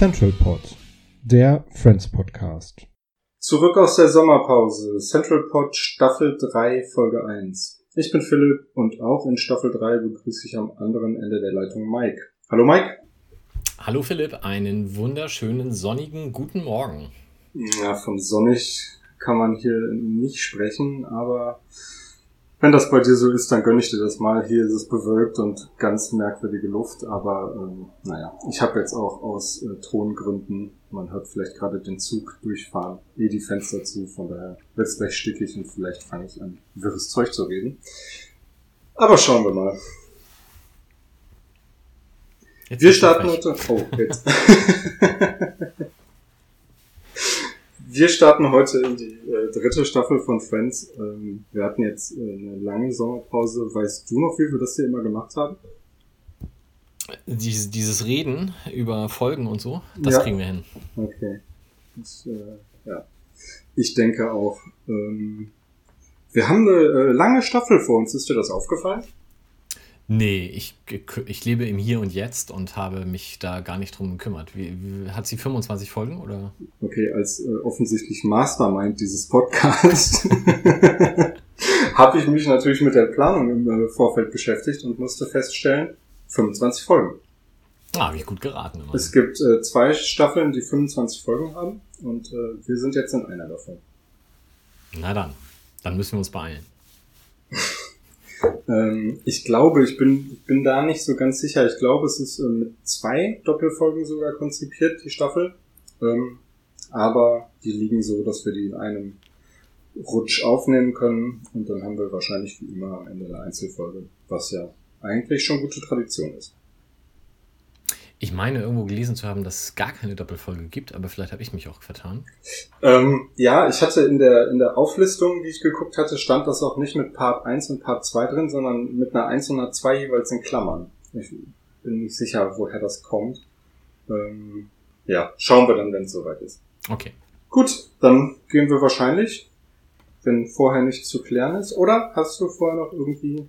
Central Pod, der Friends Podcast. Zurück aus der Sommerpause. Central Pod Staffel 3 Folge 1. Ich bin Philipp und auch in Staffel 3 begrüße ich am anderen Ende der Leitung Mike. Hallo Mike. Hallo Philipp, einen wunderschönen sonnigen guten Morgen. Ja, von sonnig kann man hier nicht sprechen, aber wenn das bei dir so ist, dann gönne ich dir das mal. Hier ist es bewölkt und ganz merkwürdige Luft, aber ähm, naja, ich habe jetzt auch aus äh, Tongründen, man hört vielleicht gerade den Zug durchfahren, eh die Fenster zu, von daher wird es gleich stickig und vielleicht fange ich an, wirres Zeug zu reden. Aber schauen wir mal. Jetzt Wir starten heute. Oh, jetzt. Wir starten heute in die äh, dritte Staffel von Friends. Ähm, wir hatten jetzt äh, eine lange Sommerpause. Weißt du noch, wie wir das hier immer gemacht haben? Dieses, dieses Reden über Folgen und so, das Ja. kriegen wir hin. Okay. Das, äh, ja. Ich denke auch. Ähm, wir haben eine äh, lange Staffel vor uns. Ist dir das aufgefallen? Nee, ich, ich lebe im Hier und Jetzt und habe mich da gar nicht drum gekümmert. Wie, wie, hat sie 25 Folgen oder? Okay, als äh, offensichtlich Mastermind dieses Podcasts habe ich mich natürlich mit der Planung im äh, Vorfeld beschäftigt und musste feststellen, 25 Folgen. Ah, habe ich gut geraten immer. Es gibt äh, zwei Staffeln, die 25 Folgen haben und äh, wir sind jetzt in einer davon. Na dann, dann müssen wir uns beeilen. Ähm, ich glaube, ich bin, ich bin da nicht so ganz sicher. Ich glaube, es ist äh, mit zwei Doppelfolgen sogar konzipiert, die Staffel. Ähm, aber die liegen so, dass wir die in einem Rutsch aufnehmen können und dann haben wir wahrscheinlich wie immer am Ende eine Einzelfolge, was ja eigentlich schon gute Tradition ist. Ich meine irgendwo gelesen zu haben, dass es gar keine Doppelfolge gibt, aber vielleicht habe ich mich auch vertan. Ähm, ja, ich hatte in der, in der Auflistung, die ich geguckt hatte, stand das auch nicht mit Part 1 und Part 2 drin, sondern mit einer 1 und einer 2 jeweils in Klammern. Ich bin nicht sicher, woher das kommt. Ähm, ja, schauen wir dann, wenn es soweit ist. Okay. Gut, dann gehen wir wahrscheinlich, wenn vorher nichts zu klären ist. Oder hast du vorher noch irgendwie...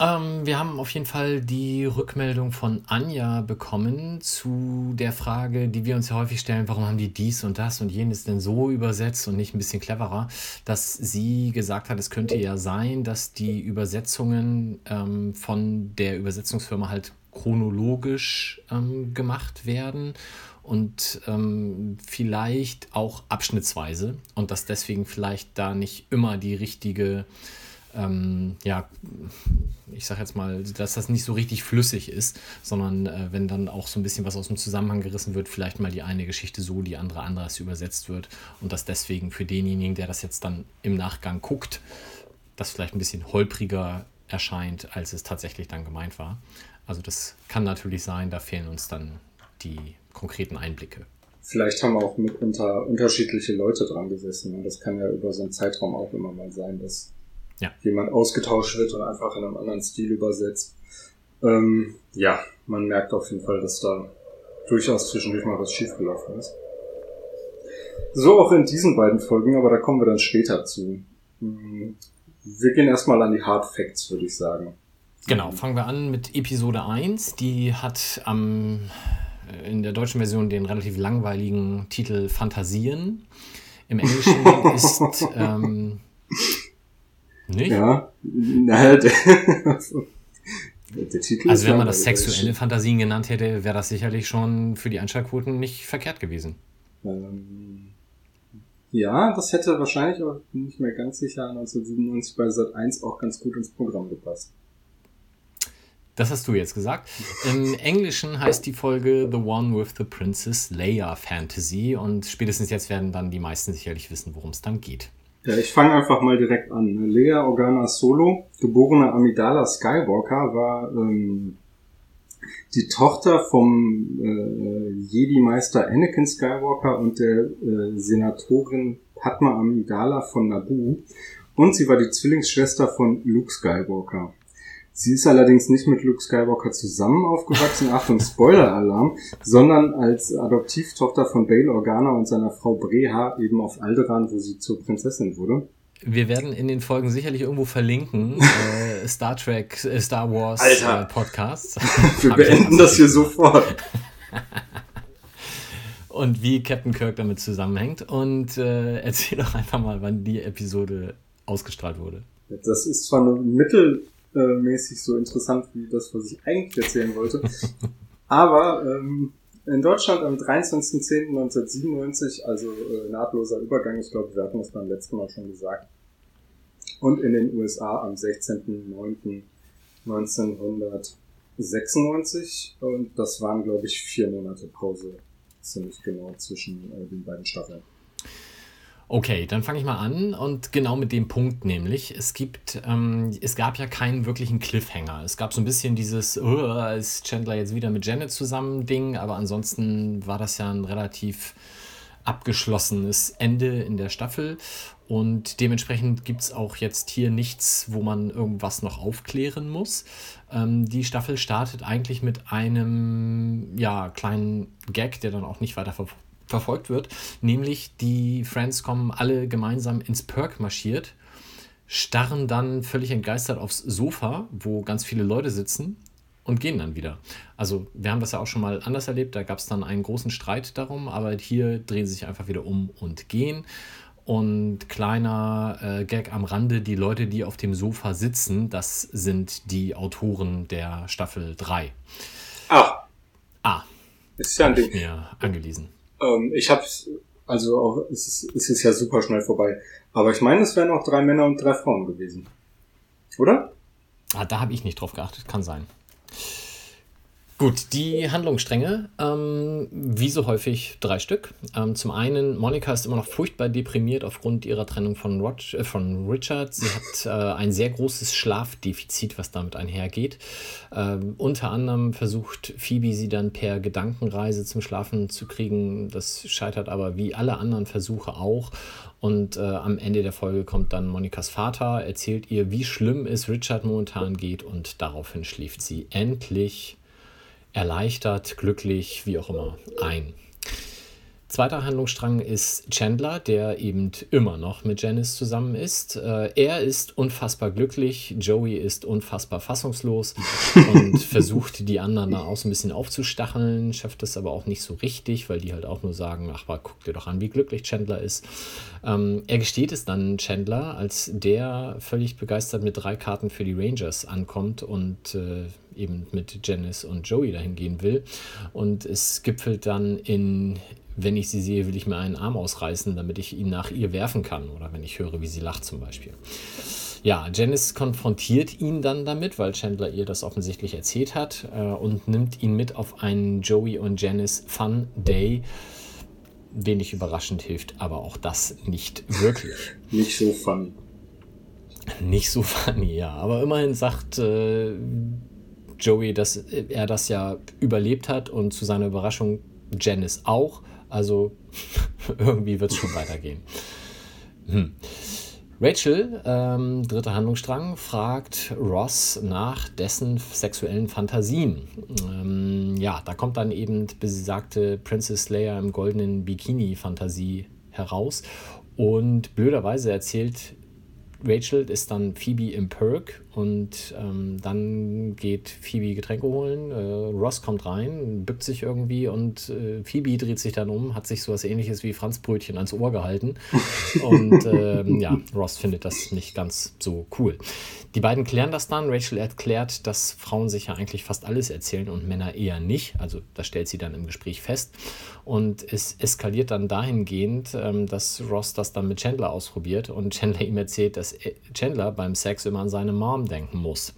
Ähm, wir haben auf jeden Fall die Rückmeldung von Anja bekommen zu der Frage, die wir uns ja häufig stellen, warum haben die dies und das und jenes denn so übersetzt und nicht ein bisschen cleverer, dass sie gesagt hat, es könnte ja sein, dass die Übersetzungen ähm, von der Übersetzungsfirma halt chronologisch ähm, gemacht werden und ähm, vielleicht auch abschnittsweise und dass deswegen vielleicht da nicht immer die richtige ähm, ja, ich sag jetzt mal, dass das nicht so richtig flüssig ist, sondern äh, wenn dann auch so ein bisschen was aus dem Zusammenhang gerissen wird, vielleicht mal die eine Geschichte so, die andere anders übersetzt wird und dass deswegen für denjenigen, der das jetzt dann im Nachgang guckt, das vielleicht ein bisschen holpriger erscheint, als es tatsächlich dann gemeint war. Also das kann natürlich sein, da fehlen uns dann die konkreten Einblicke. Vielleicht haben auch mitunter unterschiedliche Leute dran gesessen. Und das kann ja über so einen Zeitraum auch immer mal sein, dass Ja. jemand ausgetauscht wird und einfach in einem anderen Stil übersetzt. Ähm, ja, man merkt auf jeden Fall, dass da durchaus zwischendurch mal was schiefgelaufen ist. So auch in diesen beiden Folgen, aber da kommen wir dann später zu. Hm, Wir gehen erstmal an die Hard Facts, würde ich sagen. Genau, fangen wir an mit Episode 1. Die hat am, äh, in der deutschen Version den relativ langweiligen Titel Fantasien. Im Englischen ist ähm, nicht? Ja, naja, der, der Titel Also wenn man das sexuelle Fantasien genannt hätte, wäre das sicherlich schon für die Einschaltquoten nicht verkehrt gewesen. Ähm, ja, das hätte wahrscheinlich auch bin ich mir ganz sicher 1997 bei Sat 1 auch ganz gut ins Programm gepasst. Das hast du jetzt gesagt. Im Englischen heißt die Folge The One with the Princess Leia Fantasy und spätestens jetzt werden dann die meisten sicherlich wissen, worum es dann geht. Ja, ich fange einfach mal direkt an. Leia Organa Solo, geborene Amidala Skywalker, war ähm, die Tochter vom äh, Jedi-Meister Anakin Skywalker und der äh, Senatorin Padma Amidala von Naboo. Und sie war die Zwillingsschwester von Luke Skywalker. Sie ist allerdings nicht mit Luke Skywalker zusammen aufgewachsen, Achtung, Spoiler-Alarm, sondern als Adoptivtochter von Bail Organa und seiner Frau Breha eben auf Alderaan, wo sie zur Prinzessin wurde. Wir werden in den Folgen sicherlich irgendwo verlinken, äh, Star Trek, äh, Star Wars äh, Podcasts. Wir beenden das hier sofort. und wie Captain Kirk damit zusammenhängt. Und äh, erzähl doch einfach mal, wann die Episode ausgestrahlt wurde. Das ist zwar nur mittel äh, mäßig so interessant wie das, was ich eigentlich erzählen wollte. Aber ähm, in Deutschland am 23.10.1997, also äh, nahtloser Übergang, ich glaube, wir hatten das beim letzten Mal schon gesagt. Und in den USA am 16.09.1996. Und das waren, glaube ich, vier Monate Pause ziemlich genau zwischen äh, den beiden Staffeln. Okay, dann fange ich mal an und genau mit dem Punkt nämlich. Es gibt, ähm, es gab ja keinen wirklichen Cliffhanger. Es gab so ein bisschen dieses, oh, ist Chandler jetzt wieder mit Janet zusammen Ding, aber ansonsten war das ja ein relativ abgeschlossenes Ende in der Staffel und dementsprechend gibt es auch jetzt hier nichts, wo man irgendwas noch aufklären muss. Ähm, die Staffel startet eigentlich mit einem ja, kleinen Gag, der dann auch nicht weiter ver verfolgt wird. Nämlich die Friends kommen alle gemeinsam ins Perk marschiert, starren dann völlig entgeistert aufs Sofa, wo ganz viele Leute sitzen und gehen dann wieder. Also wir haben das ja auch schon mal anders erlebt, da gab es dann einen großen Streit darum, aber hier drehen sie sich einfach wieder um und gehen. Und kleiner äh, Gag am Rande, die Leute, die auf dem Sofa sitzen, das sind die Autoren der Staffel 3. Ah. Ah. Ist ja ein Ding. Mir angelesen. Ähm, ich habe also auch, es ist, es ist ja super schnell vorbei. Aber ich meine, es wären auch drei Männer und drei Frauen gewesen. Oder? Ah, da habe ich nicht drauf geachtet, kann sein. Gut, die Handlungsstränge, ähm, wie so häufig drei Stück. Ähm, zum einen, Monika ist immer noch furchtbar deprimiert aufgrund ihrer Trennung von, Rod äh, von Richard. Sie hat äh, ein sehr großes Schlafdefizit, was damit einhergeht. Ähm, unter anderem versucht Phoebe sie dann per Gedankenreise zum Schlafen zu kriegen. Das scheitert aber wie alle anderen Versuche auch. Und äh, am Ende der Folge kommt dann Monikas Vater, erzählt ihr, wie schlimm es Richard momentan geht und daraufhin schläft sie endlich erleichtert, glücklich, wie auch immer ein. Zweiter Handlungsstrang ist Chandler, der eben immer noch mit Janice zusammen ist. Äh, er ist unfassbar glücklich, Joey ist unfassbar fassungslos und versucht die anderen da auch so ein bisschen aufzustacheln, schafft es aber auch nicht so richtig, weil die halt auch nur sagen, ach mal, guck dir doch an, wie glücklich Chandler ist. Ähm, er gesteht es dann Chandler, als der völlig begeistert mit drei Karten für die Rangers ankommt und äh, eben mit Janice und Joey dahin gehen will. Und es gipfelt dann in wenn ich sie sehe, will ich mir einen Arm ausreißen, damit ich ihn nach ihr werfen kann. Oder wenn ich höre, wie sie lacht zum Beispiel. Ja, Janice konfrontiert ihn dann damit, weil Chandler ihr das offensichtlich erzählt hat äh, und nimmt ihn mit auf einen Joey und Janice Fun Day. Wenig überraschend hilft aber auch das nicht wirklich. nicht so funny. Nicht so funny, ja. Aber immerhin sagt äh, Joey, dass er das ja überlebt hat und zu seiner Überraschung Janice auch. Also irgendwie wird es schon weitergehen. Hm. Rachel, ähm, dritter Handlungsstrang, fragt Ross nach dessen sexuellen Fantasien. Ähm, ja, da kommt dann eben besagte Princess Leia im goldenen Bikini-Fantasie heraus. Und blöderweise erzählt Rachel ist dann Phoebe im Perk und ähm, dann geht Phoebe Getränke holen. Äh, Ross kommt rein, bückt sich irgendwie und äh, Phoebe dreht sich dann um, hat sich sowas ähnliches wie Franzbrötchen ans Ohr gehalten. Und ähm, ja, Ross findet das nicht ganz so cool. Die beiden klären das dann. Rachel erklärt, dass Frauen sich ja eigentlich fast alles erzählen und Männer eher nicht. Also das stellt sie dann im Gespräch fest. Und es eskaliert dann dahingehend, ähm, dass Ross das dann mit Chandler ausprobiert und Chandler ihm erzählt, dass Chandler beim Sex immer an seine Mom denken muss.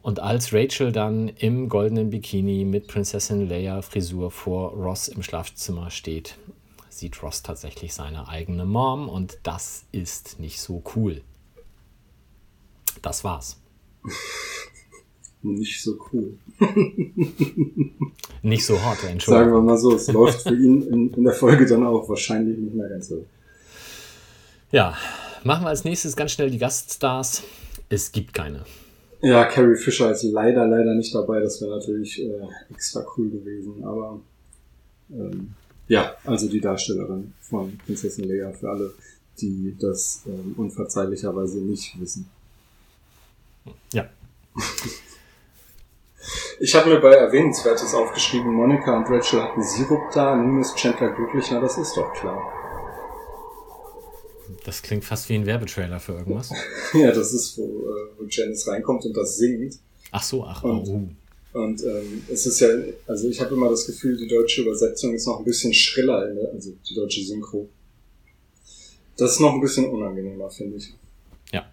Und als Rachel dann im goldenen Bikini mit Prinzessin Leia Frisur vor Ross im Schlafzimmer steht, sieht Ross tatsächlich seine eigene Mom und das ist nicht so cool. Das war's. Nicht so cool. Nicht so hart, Entschuldigung. Sagen wir mal so, es läuft für ihn in, in der Folge dann auch wahrscheinlich nicht mehr ganz so. Ja, machen wir als nächstes ganz schnell die Gaststars. Es gibt keine. Ja, Carrie Fisher ist leider, leider nicht dabei. Das wäre natürlich äh, extra cool gewesen. Aber ähm, ja, also die Darstellerin von Prinzessin Leia für alle, die das ähm, unverzeihlicherweise nicht wissen. Ja. Ich habe mir bei Erwähnenswertes aufgeschrieben, Monika und Rachel hatten Sirup da, nun ist Chandler glücklich, na das ist doch klar. Das klingt fast wie ein Werbetrailer für irgendwas. ja, das ist, wo, äh, wo Janice reinkommt und das singt. Ach so, ach, Und- oh. Und ähm, es ist ja, also ich habe immer das Gefühl, die deutsche Übersetzung ist noch ein bisschen schriller, in der, also die deutsche Synchro. Das ist noch ein bisschen unangenehmer, finde ich. Ja.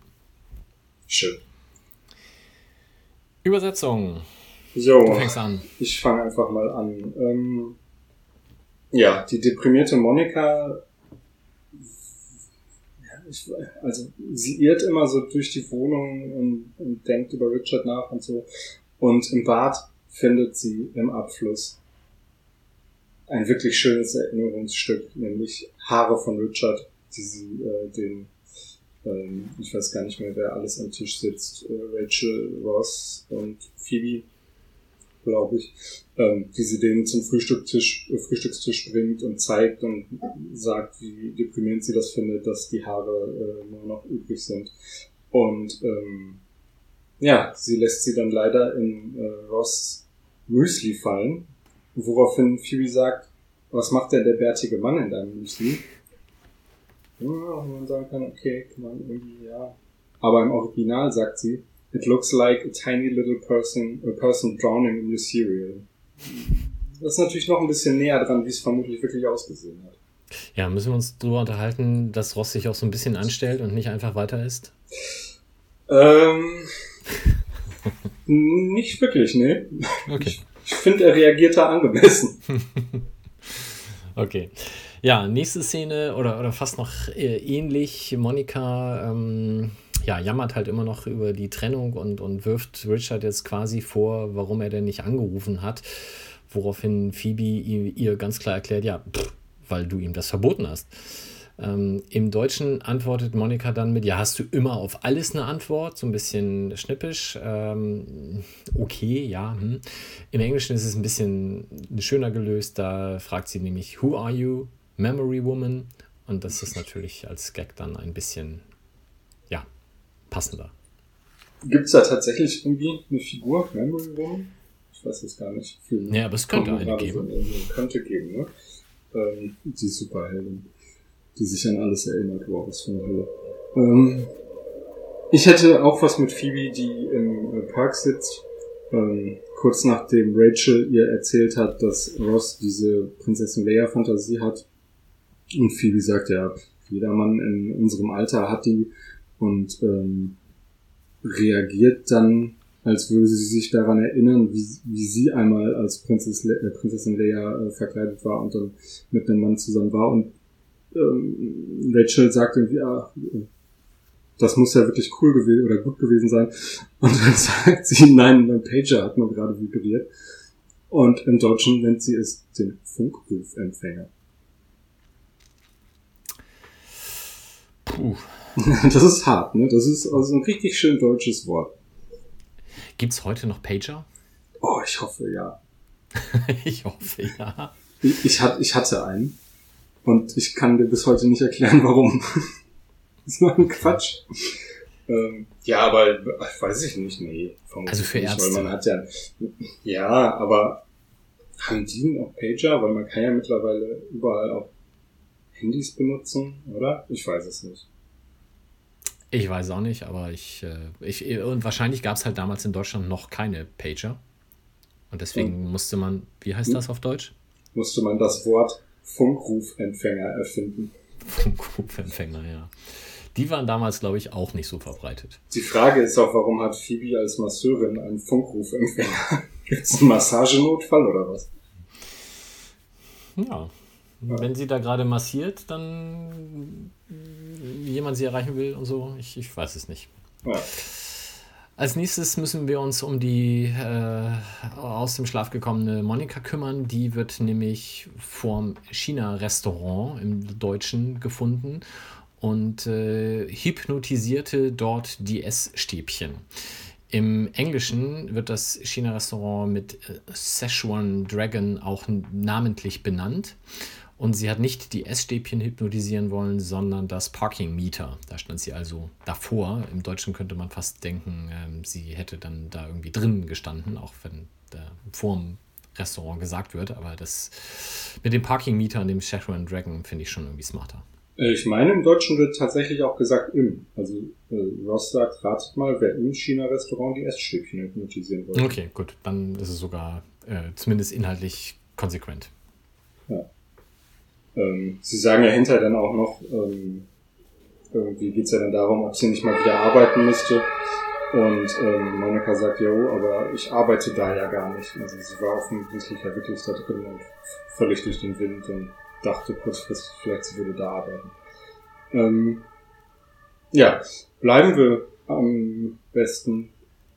Schön. Übersetzung. Jo, Du fängst an. ich fange einfach mal an. Ähm, ja, die deprimierte Monika, ich, also sie irrt immer so durch die Wohnung und, und denkt über Richard nach und so. Und im Bad findet sie im Abfluss ein wirklich schönes Erinnerungsstück, nämlich Haare von Richard, die sie äh, den, ähm, ich weiß gar nicht mehr, wer alles am Tisch sitzt, äh, Rachel, Ross und Phoebe, glaube ich, ähm, wie sie den zum Frühstückstisch, äh, Frühstückstisch bringt und zeigt und sagt, wie deprimierend sie das findet, dass die Haare äh, nur noch übrig sind. Und ähm, ja, sie lässt sie dann leider in äh, Ross Müsli fallen, woraufhin Phoebe sagt, was macht denn der bärtige Mann in deinem Müsli? Ja, und man sagen kann, okay, kann man irgendwie, ja. Aber im Original sagt sie, it looks like a tiny little person, a person drowning in your cereal. Das ist natürlich noch ein bisschen näher dran, wie es vermutlich wirklich ausgesehen hat. Ja, müssen wir uns darüber unterhalten, dass Ross sich auch so ein bisschen anstellt und nicht einfach weiter ist? Ähm, nicht wirklich, ne? Okay. Ich finde, er reagiert da angemessen. Okay. Ja, nächste Szene oder, oder fast noch äh, ähnlich. Monika ähm, ja, jammert halt immer noch über die Trennung und, und wirft Richard jetzt quasi vor, warum er denn nicht angerufen hat. Woraufhin Phoebe ihr, ihr ganz klar erklärt, ja, pff, weil du ihm das verboten hast. Ähm, Im Deutschen antwortet Monika dann mit, ja, hast du immer auf alles eine Antwort? So ein bisschen schnippisch. Ähm, okay, ja. Hm. Im Englischen ist es ein bisschen schöner gelöst. Da fragt sie nämlich, who are you? Memory Woman. Und das ist natürlich als Gag dann ein bisschen, ja, passender. Gibt es da tatsächlich irgendwie eine Figur, Memory Woman? Ich weiß es gar nicht. Viel Ja, aber es könnte eine geben. So könnte geben, ne? Ähm, die Superheldin, die sich an alles erinnert, wow, was für eine Hölle. Ähm, ich hätte auch was mit Phoebe, die im äh, Park sitzt, ähm, kurz nachdem Rachel ihr erzählt hat, dass Ross diese Prinzessin Leia-Fantasie hat. Und Phoebe sagt, ja, jeder Mann in unserem Alter hat die und ähm, reagiert dann, als würde sie sich daran erinnern, wie, wie sie einmal als Prinzess Le äh, Prinzessin Leia äh, verkleidet war und dann mit einem Mann zusammen war. Und ähm, Rachel sagt irgendwie, ah, das muss ja wirklich cool gewesen oder gut gewesen sein. Und dann sagt sie, nein, mein Pager hat nur gerade vibriert. Und im Deutschen nennt sie es den Funkrufempfänger. Puh. Das ist hart, ne? Das ist also ein richtig schön deutsches Wort. Gibt es heute noch Pager? Oh, ich hoffe, ja. ich hoffe, ja. Ich, ich, hat, ich hatte einen. Und ich kann dir bis heute nicht erklären, warum. das ist nur ein Quatsch. Ähm, ja, aber weiß ich nicht, nee. Also für nicht, Ärzte. Weil man hat ja, ja, aber haben die noch Pager? Weil man kann ja mittlerweile überall auch Handys benutzen, oder? Ich weiß es nicht. Ich weiß auch nicht, aber ich, äh, ich und wahrscheinlich gab es halt damals in Deutschland noch keine Pager. Und deswegen musste man, wie heißt das auf Deutsch? Musste man das Wort Funkrufempfänger erfinden. Funkrufempfänger, ja. Die waren damals, glaube ich, auch nicht so verbreitet. Die Frage ist auch, warum hat Phoebe als Masseurin einen Funkrufempfänger? Gibt es einen Massagenotfall oder was? Ja. Wenn sie da gerade massiert, dann jemand sie erreichen will und so, ich, ich weiß es nicht. Ja. Als nächstes müssen wir uns um die äh, aus dem Schlaf gekommene Monika kümmern. Die wird nämlich vorm China-Restaurant im Deutschen gefunden und äh, hypnotisierte dort die Essstäbchen. Im Englischen wird das China-Restaurant mit äh, Szechuan Dragon auch namentlich benannt. Und sie hat nicht die Essstäbchen hypnotisieren wollen, sondern das Parking Meter. Da stand sie also davor. Im Deutschen könnte man fast denken, ähm, sie hätte dann da irgendwie drin gestanden, auch wenn da vor dem Restaurant gesagt wird. Aber das mit dem Parking Meter und dem Szechuan Dragon finde ich schon irgendwie smarter. Äh, ich meine, im Deutschen wird tatsächlich auch gesagt im. Also äh, Ross sagt, ratet mal, wer im China-Restaurant die Essstäbchen hypnotisieren wollte. Okay, gut. Dann ist es sogar äh, zumindest inhaltlich konsequent. Ja. Ähm, sie sagen ja hinterher dann auch noch, ähm, irgendwie geht es ja dann darum, ob sie nicht mal wieder arbeiten müsste. Und ähm, Monika sagt, jo, aber ich arbeite da ja gar nicht. Also sie war offensichtlich ja wirklich da drin und völlig durch den Wind und dachte kurzfristig, vielleicht sie würde da arbeiten. Ähm, ja, bleiben wir am besten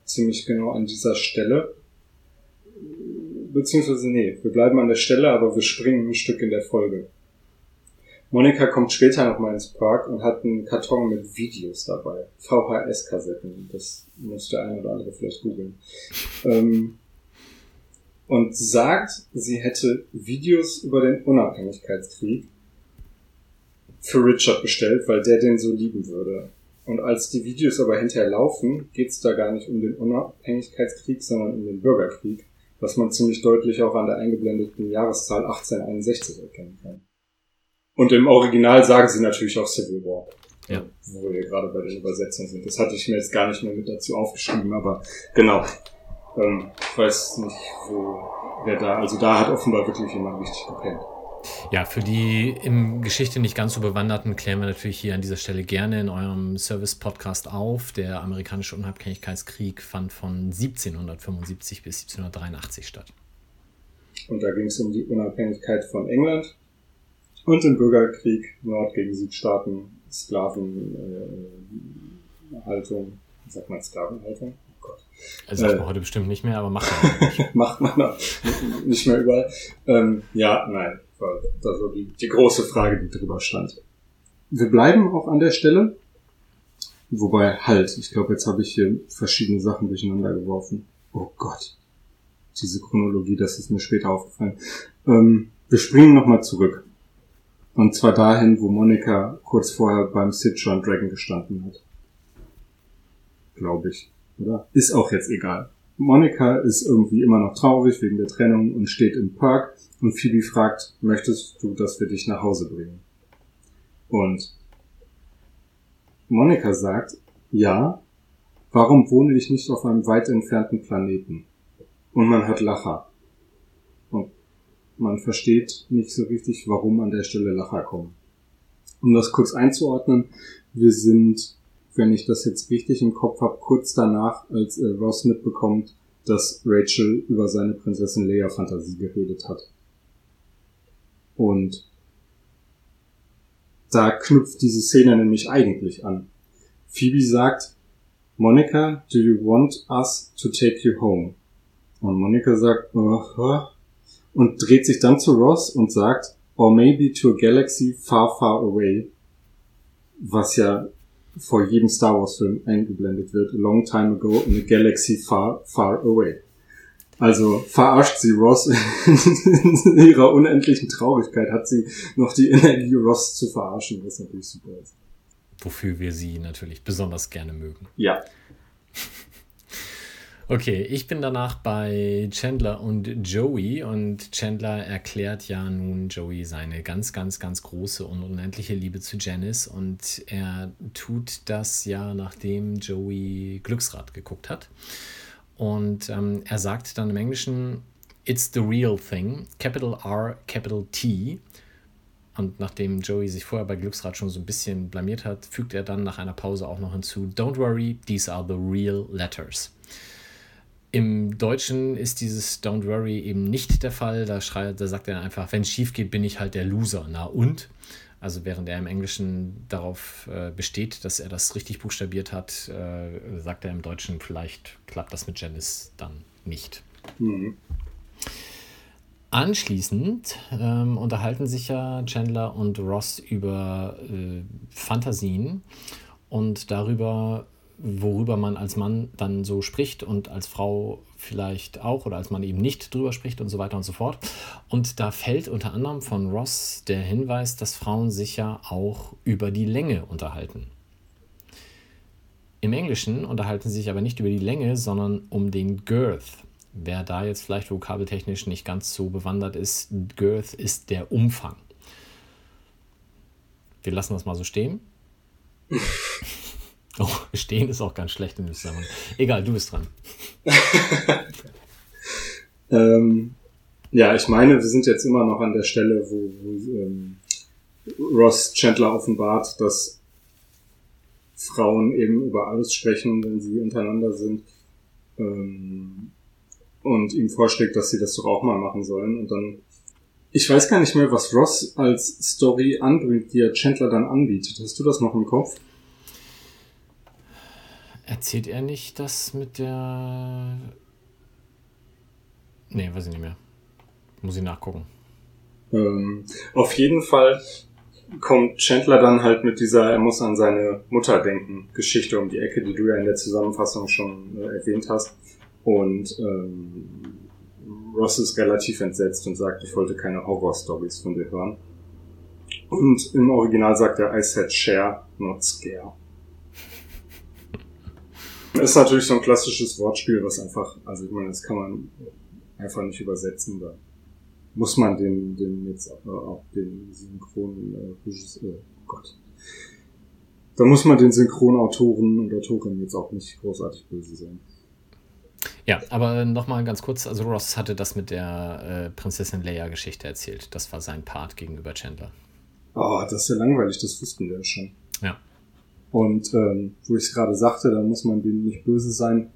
ziemlich genau an dieser Stelle. Beziehungsweise, nee, wir bleiben an der Stelle, aber wir springen ein Stück in der Folge. Monika kommt später nochmal ins Park und hat einen Karton mit Videos dabei. VHS-Kassetten. Das muss der eine oder andere vielleicht googeln. Ähm, und sagt, sie hätte Videos über den Unabhängigkeitskrieg für Richard bestellt, weil der den so lieben würde. Und als die Videos aber hinterher laufen, geht es da gar nicht um den Unabhängigkeitskrieg, sondern um den Bürgerkrieg, was man ziemlich deutlich auch an der eingeblendeten Jahreszahl 1861 erkennen kann. Und im Original sagen sie natürlich auch Civil War. Ja. Wo wir gerade bei der Übersetzung sind. Das hatte ich mir jetzt gar nicht mehr mit dazu aufgeschrieben, aber genau. Ähm, ich weiß nicht, wo wer da, also da hat offenbar wirklich jemand richtig gepennt. Ja, für die im Geschichte nicht ganz so bewanderten klären wir natürlich hier an dieser Stelle gerne in eurem Service-Podcast auf. Der amerikanische Unabhängigkeitskrieg fand von 1775 bis 1783 statt. Und da ging es um die Unabhängigkeit von England und den Bürgerkrieg Nord gegen Südstaaten, Sklavenhaltung, äh, sagt man Sklavenhaltung? Oh Gott. Also sagt man äh, heute bestimmt nicht mehr, aber macht man nicht. macht man nicht mehr überall. Ähm, ja, nein, war das war die, die große Frage, die drüber stand. Wir bleiben auch an der Stelle. Wobei, halt, ich glaube, jetzt habe ich hier verschiedene Sachen durcheinander geworfen. Oh Gott. Diese Chronologie, das ist mir später aufgefallen. Ähm, wir springen nochmal zurück. Und zwar dahin, wo Monika kurz vorher beim Sitchan Dragon gestanden hat. Glaube ich. Oder? Ist auch jetzt egal. Monika ist irgendwie immer noch traurig wegen der Trennung und steht im Park und Phoebe fragt, möchtest du, dass wir dich nach Hause bringen? Und Monika sagt, ja, warum wohne ich nicht auf einem weit entfernten Planeten? Und man hört Lacher. Man versteht nicht so richtig, warum an der Stelle Lacher kommen. Um das kurz einzuordnen, wir sind, wenn ich das jetzt richtig im Kopf habe, kurz danach, als äh, Ross mitbekommt, dass Rachel über seine Prinzessin Leia Fantasie geredet hat. Und da knüpft diese Szene nämlich eigentlich an. Phoebe sagt, Monica, do you want us to take you home? Und Monica sagt, uh? Und dreht sich dann zu Ross und sagt, or maybe to a galaxy far, far away, was ja vor jedem Star Wars Film eingeblendet wird, a long time ago in a galaxy far, far away. Also verarscht sie Ross in ihrer unendlichen Traurigkeit, hat sie noch die Energie, Ross zu verarschen, was natürlich super ist. Wofür wir sie natürlich besonders gerne mögen. Ja. Okay, ich bin danach bei Chandler und Joey und Chandler erklärt ja nun Joey seine ganz, ganz, ganz große und unendliche Liebe zu Janice und er tut das ja, nachdem Joey Glücksrad geguckt hat. Und ähm, er sagt dann im Englischen, It's the real thing, Capital R, Capital T. Und nachdem Joey sich vorher bei Glücksrad schon so ein bisschen blamiert hat, fügt er dann nach einer Pause auch noch hinzu: Don't worry, these are the real letters. Im Deutschen ist dieses Don't worry eben nicht der Fall. Da, schreit, da sagt er einfach, wenn es schief geht, bin ich halt der Loser. Na und? Also während er im Englischen darauf äh, besteht, dass er das richtig buchstabiert hat, äh, sagt er im Deutschen, vielleicht klappt das mit Janice dann nicht. Mhm. Anschließend ähm, unterhalten sich ja Chandler und Ross über äh, Fantasien und darüber, worüber man als Mann dann so spricht und als Frau vielleicht auch oder als man eben nicht drüber spricht und so weiter und so fort. Und da fällt unter anderem von Ross der Hinweis, dass Frauen sich ja auch über die Länge unterhalten. Im Englischen unterhalten sie sich aber nicht über die Länge, sondern um den Girth. Wer da jetzt vielleicht vokabeltechnisch nicht ganz so bewandert ist, Girth ist der Umfang. Wir lassen das mal so stehen. oh, stehen ist auch ganz schlecht dem Zusammenhang. Egal, du bist dran. ähm, ja, ich meine, wir sind jetzt immer noch an der Stelle, wo, wo ähm, Ross Chandler offenbart, dass Frauen eben über alles sprechen, wenn sie untereinander sind. Ähm, und ihm vorschlägt, dass sie das doch auch mal machen sollen. Und dann, ich weiß gar nicht mehr, was Ross als Story anbringt, die er Chandler dann anbietet. Hast du das noch im Kopf? Erzählt er nicht das mit der. Nee, weiß ich nicht mehr. Muss ich nachgucken. Ähm, auf jeden Fall kommt Chandler dann halt mit dieser, er muss an seine Mutter denken, Geschichte um die Ecke, die du ja in der Zusammenfassung schon äh, erwähnt hast. Und ähm, Ross ist relativ entsetzt und sagt, ich wollte keine Horror-Stories von dir hören. Und im Original sagt er, I said share, not scare. Ist natürlich so ein klassisches Wortspiel, was einfach, also ich meine, das kann man einfach nicht übersetzen. Da muss man den, den jetzt auch den synchronen äh, Regisseur, oh Gott. Da muss man den Synchronautoren und Autorinnen jetzt auch nicht großartig böse sein. Ja, aber nochmal ganz kurz, also Ross hatte das mit der äh, Prinzessin Leia-Geschichte erzählt. Das war sein Part gegenüber Chandler. Oh, das ist ja langweilig, das wussten wir ja schon. Ja. Und ähm, wo ich es gerade sagte, da muss man denen nicht böse sein,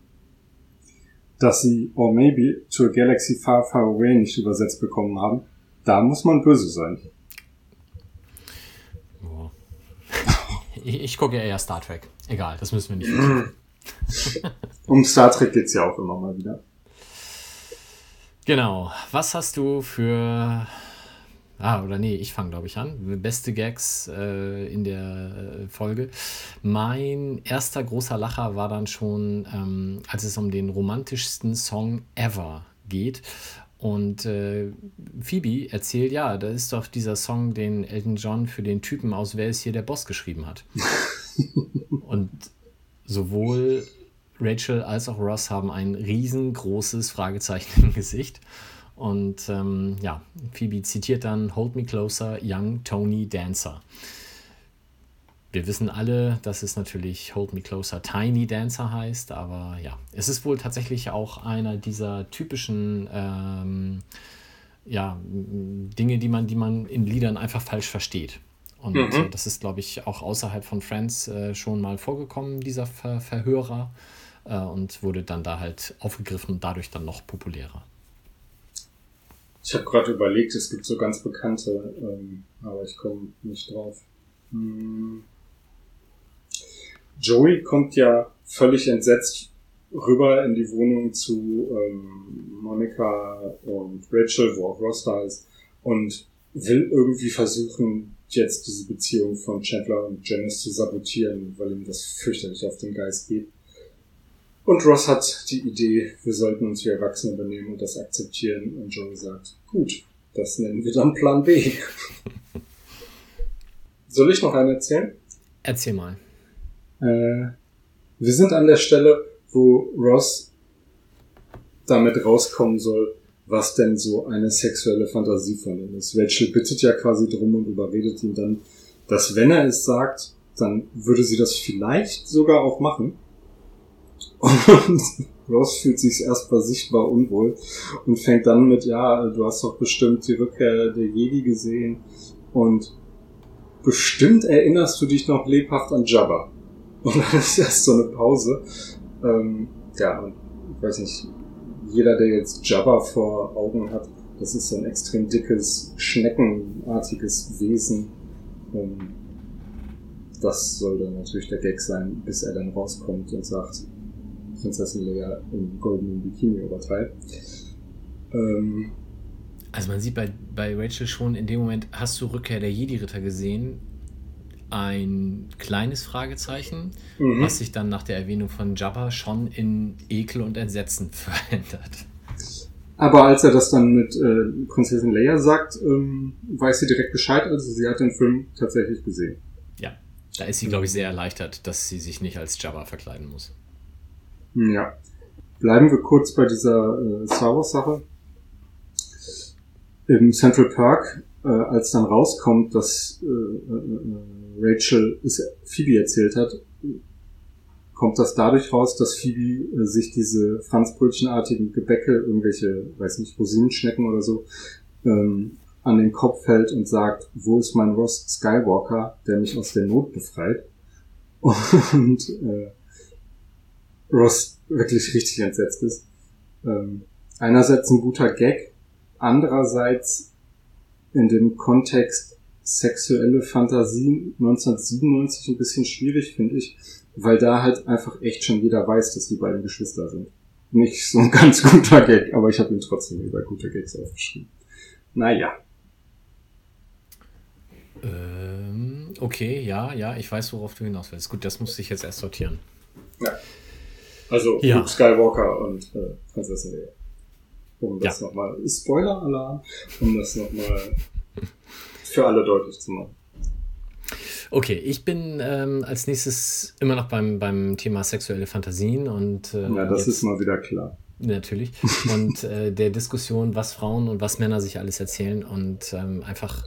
dass sie Or Maybe to a Galaxy Far Far Away nicht übersetzt bekommen haben. Da muss man böse sein. Oh. ich, ich gucke ja eher Star Trek. Egal, das müssen wir nicht. um Star Trek geht's ja auch immer mal wieder. Genau. Was hast du für. Ah, oder nee, ich fange, glaube ich, an. Beste Gags äh, in der äh, Folge. Mein erster großer Lacher war dann schon, ähm, als es um den romantischsten Song ever geht. Und äh, Phoebe erzählt, ja, da ist doch dieser Song, den Elton John für den Typen aus Wer ist hier der Boss geschrieben hat. Und sowohl Rachel als auch Ross haben ein riesengroßes Fragezeichen im Gesicht. Und ähm, ja, Phoebe zitiert dann Hold me closer, young Tony Dancer. Wir wissen alle, dass es natürlich Hold Me Closer Tiny Dancer heißt, aber ja, es ist wohl tatsächlich auch einer dieser typischen ähm, ja, Dinge, die man, die man in Liedern einfach falsch versteht. Und mhm. äh, das ist, glaube ich, auch außerhalb von Friends äh, schon mal vorgekommen, dieser Ver Verhörer. Äh, und wurde dann da halt aufgegriffen und dadurch dann noch populärer. Ich habe gerade überlegt, es gibt so ganz bekannte, ähm, aber ich komme nicht drauf. Hm. Joey kommt ja völlig entsetzt rüber in die Wohnung zu ähm, Monika und Rachel, wo auch Ross da ist, und will irgendwie versuchen, jetzt diese Beziehung von Chandler und Janice zu sabotieren, weil ihm das fürchterlich auf den Geist geht. Und Ross hat die Idee, wir sollten uns wie Erwachsene benehmen und das akzeptieren. Und Joey sagt, gut, das nennen wir dann Plan B. Soll ich noch einen erzählen? Erzähl mal. Äh, wir sind an der Stelle, wo Ross damit rauskommen soll, was denn so eine sexuelle Fantasie von ihm ist. Rachel bittet ja quasi drum und überredet ihn dann, dass wenn er es sagt, dann würde sie das vielleicht sogar auch machen. Und Ross fühlt sich erstmal sichtbar unwohl und fängt dann mit, ja, du hast doch bestimmt die Rückkehr der Jedi gesehen Und bestimmt erinnerst du dich noch lebhaft an Jabba. Und dann ist erst so eine Pause. Ähm, ja, ich weiß nicht, jeder, der jetzt Jabba vor Augen hat, das ist so ein extrem dickes, schneckenartiges Wesen. Ähm, das soll dann natürlich der Gag sein, bis er dann rauskommt und sagt, Prinzessin Leia im goldenen Bikini übertreibt. Ähm, Also man sieht bei, bei Rachel schon in dem Moment, hast du Rückkehr der Jedi-Ritter gesehen? Ein kleines Fragezeichen, Mhm. was sich dann nach der Erwähnung von Jabba schon in Ekel und Entsetzen verändert. Aber als er das dann mit äh, Prinzessin Leia sagt, ähm, weiß sie direkt Bescheid, also sie hat den Film tatsächlich gesehen. Ja, da ist sie, glaube ich, sehr erleichtert, dass sie sich nicht als Jabba verkleiden muss. Hm, Ja. Bleiben wir kurz bei dieser äh, Star Wars Sache. Im Central Park, äh, als dann rauskommt, dass äh, äh, äh, Rachel es Phoebe erzählt hat, kommt das dadurch raus, dass Phoebe äh, sich diese Franzbrötchenartigen Gebäcke, irgendwelche, weiß nicht, Rosinenschnecken oder so, ähm, an den Kopf hält und sagt, wo ist mein Ross Skywalker, der mich aus der Not befreit? Und äh, Ross wirklich richtig entsetzt ist. Ähm, einerseits ein guter Gag, andererseits in dem Kontext sexuelle Fantasien 1997 ein bisschen schwierig, finde ich, weil da halt einfach echt schon jeder weiß, dass die beiden Geschwister sind. Nicht so ein ganz guter Gag, aber ich habe ihn trotzdem über gute Gags aufgeschrieben. Naja. Ähm, okay, ja, ja, ich weiß, worauf du hinaus willst. Gut, das musste ich jetzt erst sortieren. Also Ja. Luke Skywalker und äh, Prinzessin Leia. Um das Ja. nochmal, Spoiler-Alarm, um das nochmal für alle deutlich zu machen. Okay, ich bin ähm, als nächstes immer noch beim, beim Thema sexuelle Fantasien und äh, Ja, das ist mal wieder klar. Natürlich. Und äh, der Diskussion, was Frauen und was Männer sich alles erzählen und ähm, einfach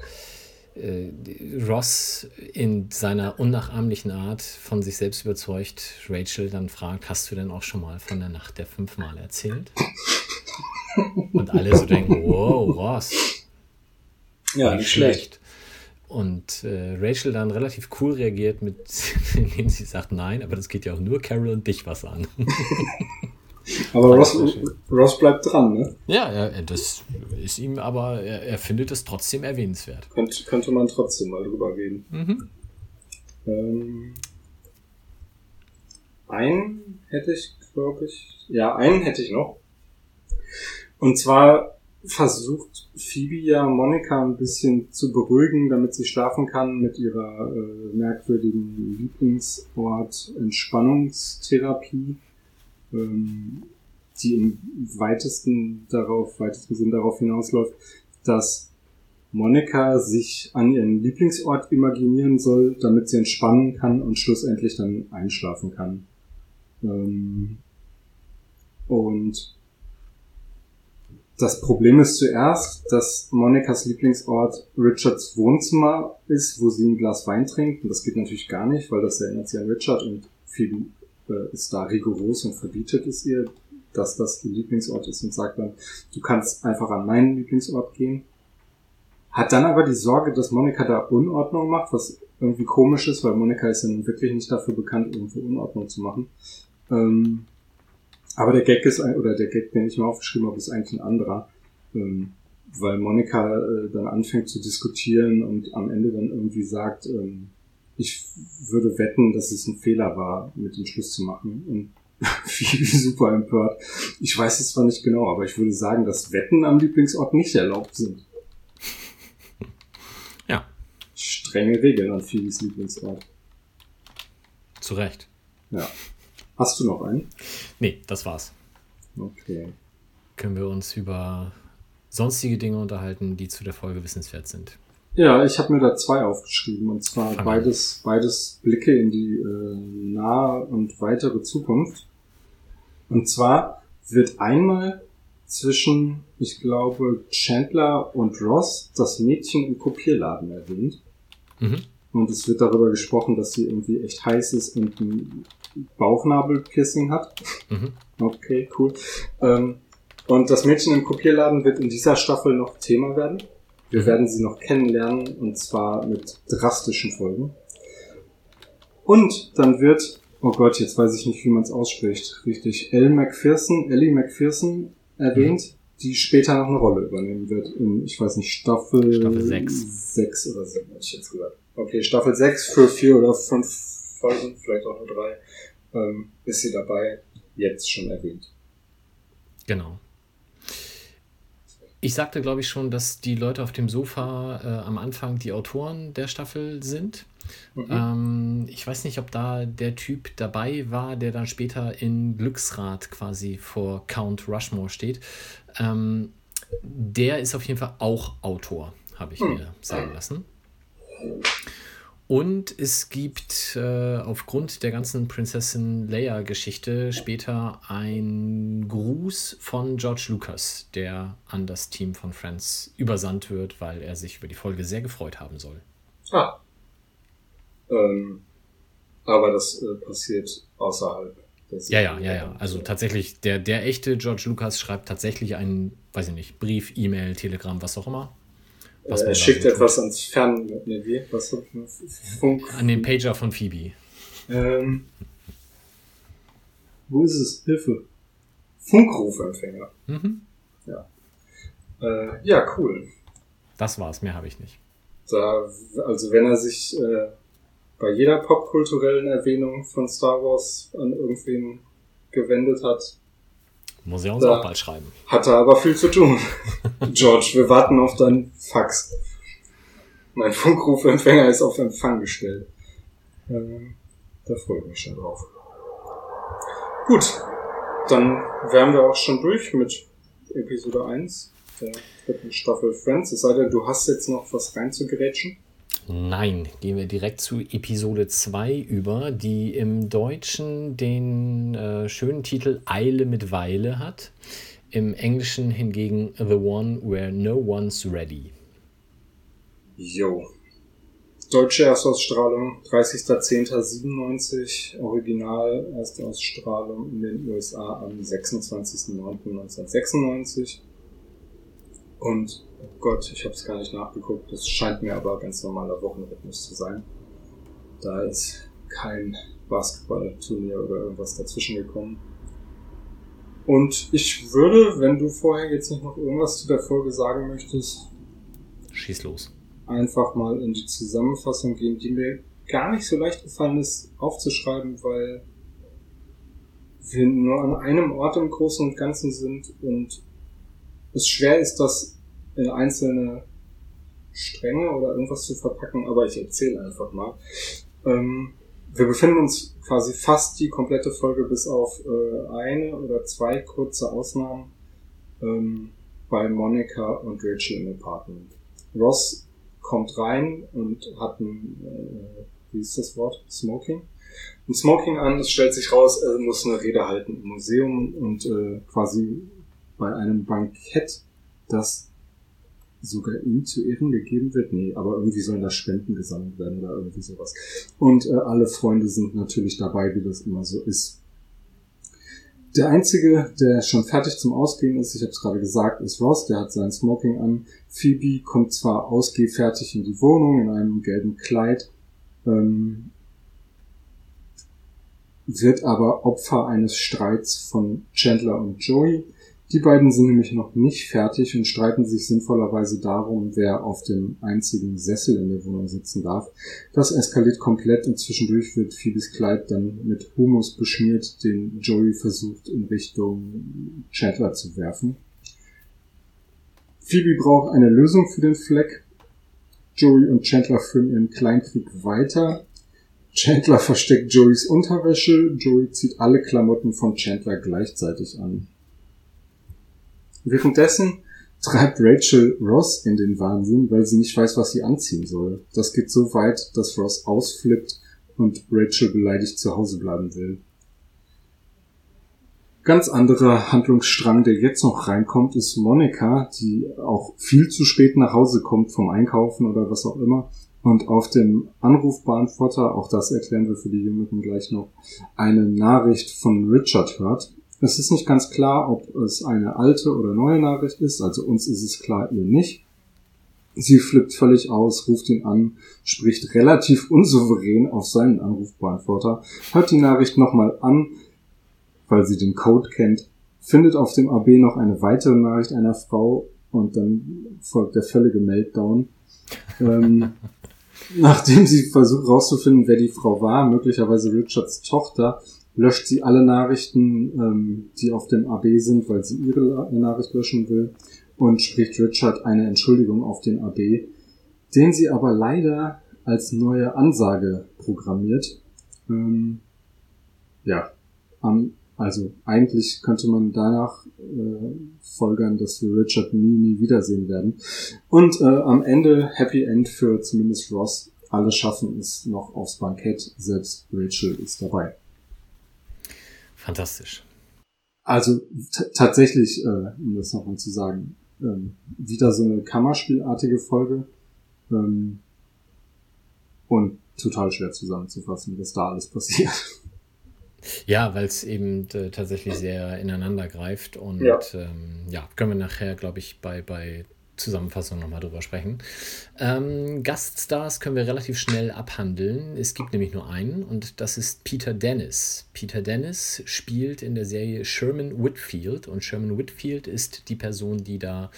Ross in seiner unnachahmlichen Art von sich selbst überzeugt, Rachel dann fragt, hast du denn auch schon mal von der Nacht der fünfmal erzählt? Und alle so denken, wow, Ross, Ja, nicht schlecht. Und äh, Rachel dann relativ cool reagiert, mit, indem sie sagt, nein, aber das geht ja auch nur Carol und dich was an. Aber Ross. Ross bleibt dran, ne? Ja, er, das ist ihm aber, er, er findet es trotzdem erwähnenswert. Könnte, könnte man trotzdem mal drüber reden. Mhm. Ähm, einen hätte ich, glaube ich. Ja, einen hätte ich noch. Und zwar versucht Phoebe ja Monika ein bisschen zu beruhigen, damit sie schlafen kann mit ihrer äh, merkwürdigen Lieblingsort Entspannungstherapie, ähm, die im weitesten darauf, weitesten Sinn darauf hinausläuft, dass Monika sich an ihren Lieblingsort imaginieren soll, damit sie entspannen kann und schlussendlich dann einschlafen kann. Ähm, und das Problem ist zuerst, dass Monikas Lieblingsort Richards Wohnzimmer ist, wo sie ein Glas Wein trinkt. Und das geht natürlich gar nicht, weil das erinnert sie an Richard und Phoebe äh, ist da rigoros und verbietet es ihr, dass das ihr Lieblingsort ist und sagt dann, du kannst einfach an meinen Lieblingsort gehen. Hat dann aber die Sorge, dass Monika da Unordnung macht, was irgendwie komisch ist, weil Monika ist ja nun wirklich nicht dafür bekannt, irgendwo Unordnung zu machen. Ähm, aber der Gag ist, oder der Gag, den ich mir aufgeschrieben habe, ist eigentlich ein anderer. Ähm, weil Monika äh, dann anfängt zu diskutieren und am Ende dann irgendwie sagt, ähm, ich würde wetten, dass es ein Fehler war, mit dem Schluss zu machen. Und Phoebe super empört. Ich weiß es zwar nicht genau, aber ich würde sagen, dass Wetten am Lieblingsort nicht erlaubt sind. Ja, Strenge Regeln an Phoebes Lieblingsort. zu Recht. Ja. Hast du noch einen? Nee, das war's. Okay. Können wir uns über sonstige Dinge unterhalten, die zu der Folge wissenswert sind. Ja, ich habe mir da zwei aufgeschrieben und zwar an. beides, beides Blicke in die äh, nahe und weitere Zukunft. Und zwar wird einmal zwischen, ich glaube, Chandler und Ross das Mädchen im Kopierladen erwähnt. Mhm. Und es wird darüber gesprochen, dass sie irgendwie echt heiß ist und ein Bauchnabelpiercing hat. Mhm. Okay, cool. Ähm, und das Mädchen im Kopierladen wird in dieser Staffel noch Thema werden. Wir werden sie noch kennenlernen und zwar mit drastischen Folgen. Und dann wird, oh Gott, jetzt weiß ich nicht, wie man es ausspricht, richtig, Elle McPherson, Ellie McPherson erwähnt, die später noch eine Rolle übernehmen wird in, ich weiß nicht, Staffel, Staffel sechs. 6 oder 7, hätte ich jetzt gesagt. Okay, Staffel 6 für vier oder fünf Folgen, vielleicht auch nur drei, ähm, ist sie dabei, jetzt schon erwähnt. Genau. Ich sagte, glaube ich, schon, dass die Leute auf dem Sofa äh, am Anfang die Autoren der Staffel sind. Mhm. Ähm, ich weiß nicht, ob da der Typ dabei war, der dann später in Glücksrad quasi vor Count Rushmore steht. Ähm, der ist auf jeden Fall auch Autor, habe ich mir sagen lassen. Und es gibt äh, aufgrund der ganzen Prinzessin Leia-Geschichte später ein Gruß von George Lucas, der an das Team von Friends übersandt wird, weil er sich über die Folge sehr gefreut haben soll. Ah. Ähm, aber das äh, passiert außerhalb des. Ja, ja, ja, ja. Also tatsächlich, der, der echte George Lucas schreibt tatsächlich einen, weiß ich nicht, Brief, E-Mail, Telegramm, was auch immer. Was Äh, er schickt so tut. etwas ans Fern, ne, wie? Was? Funk. An den Pager von Phoebe. Ähm, wo ist es? Hilfe. Funkrufempfänger. Mhm. Äh, ja, cool. Das war's, mehr habe ich nicht. Da, also wenn er sich äh, bei jeder popkulturellen Erwähnung von Star Wars an irgendwen gewendet hat, Muss er uns Da. auch bald schreiben. hat er aber viel zu tun. George, wir warten auf deinen Fax. Mein Funkrufempfänger ist auf Empfang gestellt. Ähm, da freue ich mich schon drauf. Gut, dann wären wir auch schon durch mit Episode 1 der dritten Staffel Friends. Es sei denn, du hast jetzt noch was reinzugrätschen. Nein, gehen wir direkt zu Episode 2 über, die im Deutschen den äh, schönen Titel Eile mit Weile hat. Im Englischen hingegen The One Where No One's Ready. Jo. Deutsche Erstausstrahlung 30.10.97, Original Erstausstrahlung in den USA am 26.09.1996. Und, oh Gott, ich habe es gar nicht nachgeguckt, das scheint mir aber ganz normaler Wochenrhythmus zu sein. Da ist kein Basketballturnier oder irgendwas dazwischen gekommen. Und ich würde, wenn du vorher jetzt nicht noch irgendwas zu der Folge sagen möchtest, Schieß los. einfach mal in die Zusammenfassung gehen, die mir gar nicht so leicht gefallen ist aufzuschreiben, weil wir nur an einem Ort im Großen und Ganzen sind und es schwer ist, das in einzelne Stränge oder irgendwas zu verpacken, aber ich erzähle einfach mal. Ähm, wir befinden uns quasi fast die komplette Folge bis auf äh, eine oder zwei kurze Ausnahmen ähm, bei Monica und Rachel im Apartment. Ross kommt rein und hat ein, äh, wie ist das Wort? Smoking? Ein Smoking an, es stellt sich raus, er muss eine Rede halten im Museum und äh, quasi bei einem Bankett, das sogar ihm zu Ehren gegeben wird. Nee, aber irgendwie sollen da Spenden gesammelt werden oder irgendwie sowas. Und äh, alle Freunde sind natürlich dabei, wie das immer so ist. Der Einzige, der schon fertig zum Ausgehen ist, ich habe es gerade gesagt, ist Ross, der hat sein Smoking an. Phoebe kommt zwar ausgehfertig in die Wohnung in einem gelben Kleid, ähm, wird aber Opfer eines Streits von Chandler und Joey. Die beiden sind nämlich noch nicht fertig und streiten sich sinnvollerweise darum, wer auf dem einzigen Sessel in der Wohnung sitzen darf. Das eskaliert komplett und zwischendurch wird Phoebes Kleid dann mit Humus beschmiert, den Joey versucht in Richtung Chandler zu werfen. Phoebe braucht eine Lösung für den Fleck. Joey und Chandler führen ihren Kleinkrieg weiter. Chandler versteckt Joeys Unterwäsche. Joey zieht alle Klamotten von Chandler gleichzeitig an. Währenddessen treibt Rachel Ross in den Wahnsinn, weil sie nicht weiß, was sie anziehen soll. Das geht so weit, dass Ross ausflippt und Rachel beleidigt zu Hause bleiben will. Ganz anderer Handlungsstrang, der jetzt noch reinkommt, ist Monika, die auch viel zu spät nach Hause kommt vom Einkaufen oder was auch immer und auf dem Anrufbeantworter, auch das erklären wir für die Jüngeren gleich noch, eine Nachricht von Richard hört. Es ist nicht ganz klar, ob es eine alte oder neue Nachricht ist, also uns ist es klar, ihr nicht. Sie flippt völlig aus, ruft ihn an, spricht relativ unsouverän auf seinen Anrufbeantworter, hört die Nachricht nochmal an, weil sie den Code kennt, findet auf dem AB noch eine weitere Nachricht einer Frau und dann folgt der völlige Meltdown. ähm, nachdem sie versucht rauszufinden, wer die Frau war, möglicherweise Richards Tochter, löscht sie alle Nachrichten, ähm, die auf dem AB sind, weil sie ihre Nachricht löschen will und spricht Richard eine Entschuldigung auf den AB, den sie aber leider als neue Ansage programmiert. Ähm, ja, am, also eigentlich könnte man danach äh, folgern, dass wir Richard nie, nie wiedersehen werden. Und äh, am Ende Happy End für zumindest Ross. Alle schaffen es noch aufs Bankett, selbst Rachel ist dabei. Fantastisch. Also tatsächlich, äh, um das nochmal zu sagen, ähm, wieder so eine Kammerspielartige Folge. Ähm, und total schwer zusammenzufassen, was da alles passiert. Ja, weil es eben äh, tatsächlich sehr ineinander greift und ja, ähm, ja können wir nachher, glaube ich, bei, bei Zusammenfassung nochmal drüber sprechen. Ähm, Gaststars können wir relativ schnell abhandeln. Es gibt nämlich nur einen und das ist Peter Dennis. Peter Dennis spielt in der Serie Sherman Whitfield und Sherman Whitfield ist die Person, die da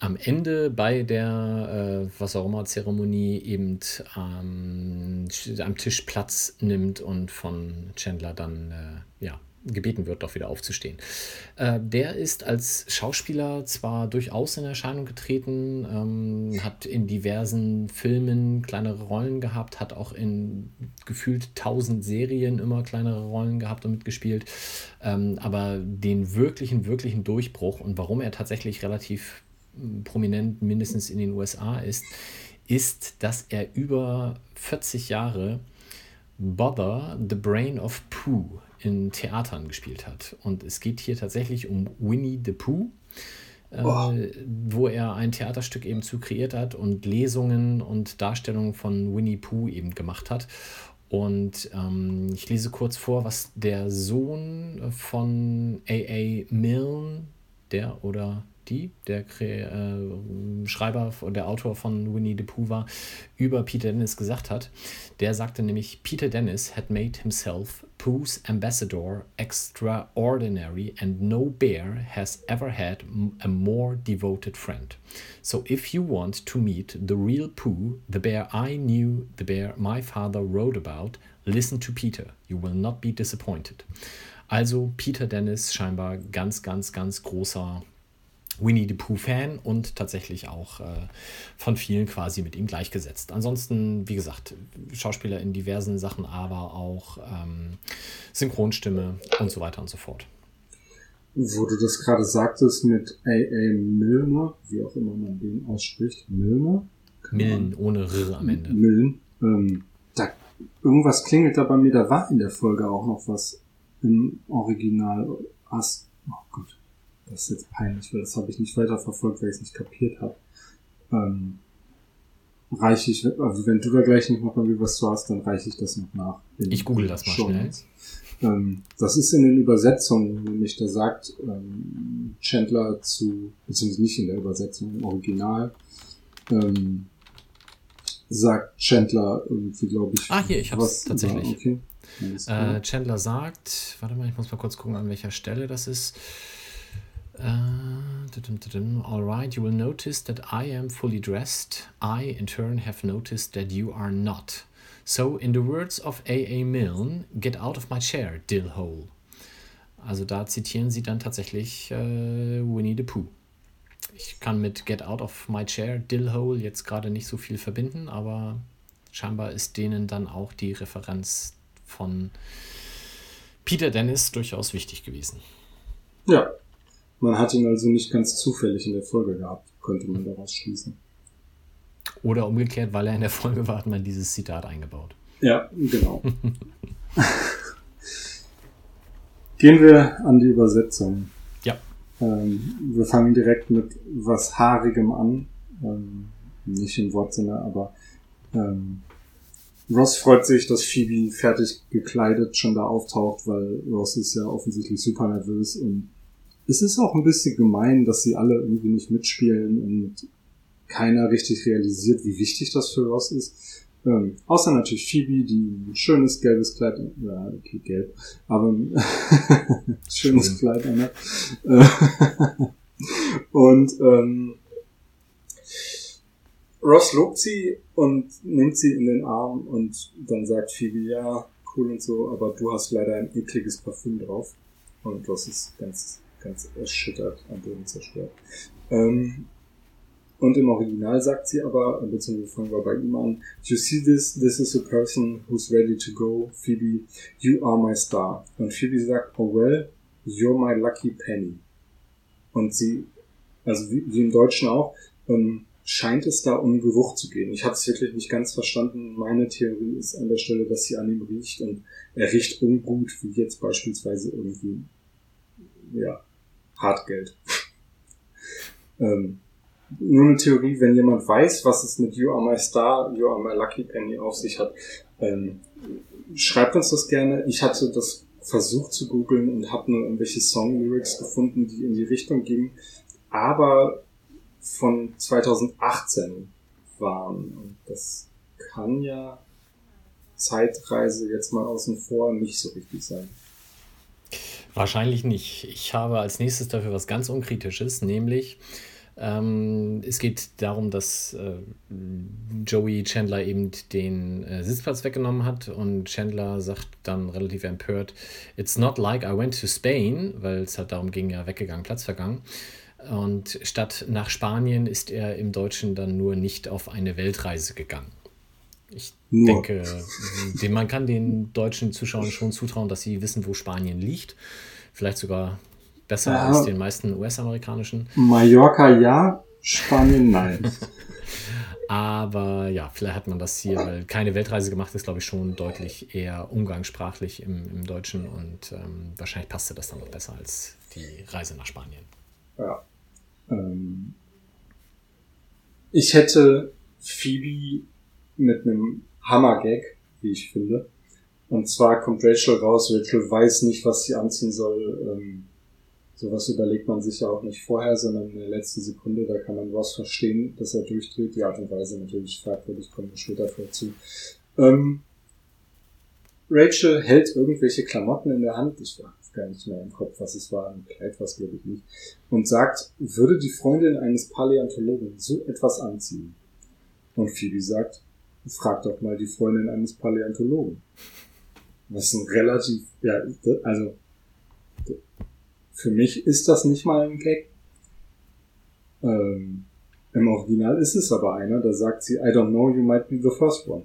am Ende bei der äh, was auch immer Zeremonie eben ähm, am Tisch Platz nimmt und von Chandler dann äh, ja gebeten wird, doch wieder aufzustehen. Äh, der ist als Schauspieler zwar durchaus in Erscheinung getreten, ähm, hat in diversen Filmen kleinere Rollen gehabt, hat auch in gefühlt tausend Serien immer kleinere Rollen gehabt und mitgespielt, ähm, aber den wirklichen, wirklichen Durchbruch und warum er tatsächlich relativ prominent mindestens in den USA ist, ist, dass er über 40 Jahre Bother, The Brain of Pooh in Theatern gespielt hat. Und es geht hier tatsächlich um Winnie the Pooh, äh, wo er ein Theaterstück eben zu kreiert hat und Lesungen und Darstellungen von Winnie Pooh eben gemacht hat. Und ähm, ich lese kurz vor, was der Sohn von A.A. Milne, der oder die, der äh, Schreiber, der Autor von Winnie the Pooh war, über Peter Dennis gesagt hat. Der sagte nämlich, Peter Dennis had made himself Pooh's ambassador extraordinary and no bear has ever had a more devoted friend. So if you want to meet the real Pooh, the bear I knew, the bear my father wrote about, listen to Peter. You will not be disappointed. Also Peter Dennis scheinbar ganz, ganz, ganz großer Winnie the Pooh-Fan und tatsächlich auch äh, von vielen quasi mit ihm gleichgesetzt. Ansonsten, wie gesagt, Schauspieler in diversen Sachen, aber auch ähm, Synchronstimme und so weiter und so fort. Wo du das gerade sagtest mit A.A. Milner, wie auch immer man den ausspricht, Milner? Millen, ohne R am Ende. Millen. Ähm, da, irgendwas klingelt da bei mir, da war in der Folge auch noch was im Original. As, oh Gott das ist jetzt peinlich, weil das habe ich nicht weiter verfolgt, weil ich es nicht kapiert habe. Ähm, reiche ich, also wenn du da gleich nicht noch irgendwie was zu hast, dann reiche ich das noch nach. Ich google das mal schnell. Ähm, das ist in den Übersetzungen, nämlich da sagt ähm, Chandler zu, beziehungsweise nicht in der Übersetzung, im Original, ähm, sagt Chandler irgendwie, glaube ich. Ah, hier, ich habe es tatsächlich. Okay. Äh, Chandler sagt, warte mal, ich muss mal kurz gucken, an welcher Stelle das ist. Uh, all right, you will notice that I am fully dressed. I, in turn, have noticed that you are not. So, in the words of A.A. Milne, get out of my chair, Dillhole. Also da zitieren sie dann tatsächlich äh, Winnie the Pooh. Ich kann mit Get out of my chair, Dillhole jetzt gerade nicht so viel verbinden, aber scheinbar ist denen dann auch die Referenz von Peter Dennis durchaus wichtig gewesen. Ja, man hat ihn also nicht ganz zufällig in der Folge gehabt, könnte man daraus schließen. Oder umgekehrt, weil er in der Folge war, hat man dieses Zitat eingebaut. Ja, genau. Gehen wir an die Übersetzung. Ja. Ähm, wir fangen direkt mit was Haarigem an. Ähm, nicht im Wortsinne, aber ähm, Ross freut sich, dass Phoebe fertig gekleidet schon da auftaucht, weil Ross ist ja offensichtlich super nervös und es ist auch ein bisschen gemein, dass sie alle irgendwie nicht mitspielen und keiner richtig realisiert, wie wichtig das für Ross ist. Ähm, außer natürlich Phoebe, die ein schönes gelbes Kleid, ja, okay, gelb, aber ein schönes Schön. Kleid anhat. Äh, und ähm, Ross lobt sie und nimmt sie in den Arm und dann sagt Phoebe, ja, cool und so, aber du hast leider ein ekliges Parfüm drauf. Und Ross ist ganz, ganz erschüttert, am Boden zerstört. Ähm, und im Original sagt sie aber, beziehungsweise fangen wir bei ihm an, You see this, this is a person who's ready to go. Phoebe, you are my star. Und Phoebe sagt, oh well, you're my lucky penny. Und sie, also wie, wie im Deutschen auch, ähm, scheint es da um Geruch zu gehen. Ich habe es wirklich nicht ganz verstanden. Meine Theorie ist an der Stelle, dass sie an ihm riecht und er riecht ungut, wie jetzt beispielsweise irgendwie, ja, Hartgeld. ähm, nur eine Theorie, wenn jemand weiß, was es mit You Are My Star, You Are My Lucky Penny auf sich hat, ähm, schreibt uns das gerne. Ich hatte das versucht zu googeln und habe nur irgendwelche Song-Lyrics gefunden, die in die Richtung gingen, aber von 2018 waren. Und das kann ja Zeitreise jetzt mal außen vor nicht so richtig sein. Wahrscheinlich nicht. Ich habe als nächstes dafür was ganz Unkritisches, nämlich ähm, es geht darum, dass äh, Joey Chandler eben den äh, Sitzplatz weggenommen hat und Chandler sagt dann relativ empört, It's not like I went to Spain, weil es halt darum ging, ja weggegangen, Platz vergangen. Und statt nach Spanien ist er im Deutschen dann nur nicht auf eine Weltreise gegangen. Ich Nur. denke, den, man kann den deutschen Zuschauern schon zutrauen, dass sie wissen, wo Spanien liegt. Vielleicht sogar besser Ja. als den meisten US-amerikanischen. Mallorca ja, Spanien nein. Aber ja, vielleicht hat man das hier, weil keine Weltreise gemacht ist, glaube ich, schon deutlich eher umgangssprachlich im, im Deutschen und ähm, wahrscheinlich passte das dann noch besser als die Reise nach Spanien. Ja. Ähm, ich hätte Phoebe mit einem Hammer-Gag, wie ich finde. Und zwar kommt Rachel raus, Rachel weiß nicht, was sie anziehen soll. Ähm, sowas überlegt man sich ja auch nicht vorher, sondern in der letzten Sekunde, da kann man was verstehen, dass er durchdreht. Die Art und Weise natürlich fragwürdig, kommen wir später dazu. Ähm, Rachel hält irgendwelche Klamotten in der Hand. Ich habe gar nicht mehr im Kopf, was es war. Ein Kleid, was glaube ich nicht. Und sagt, würde die Freundin eines Paläontologen so etwas anziehen? Und Phoebe sagt, frag doch mal die Freundin eines Paläontologen. Was ein relativ, ja, also, für mich ist das nicht mal ein Gag. Ähm, Im Original ist es aber einer, da sagt sie, I don't know, you might be the first one.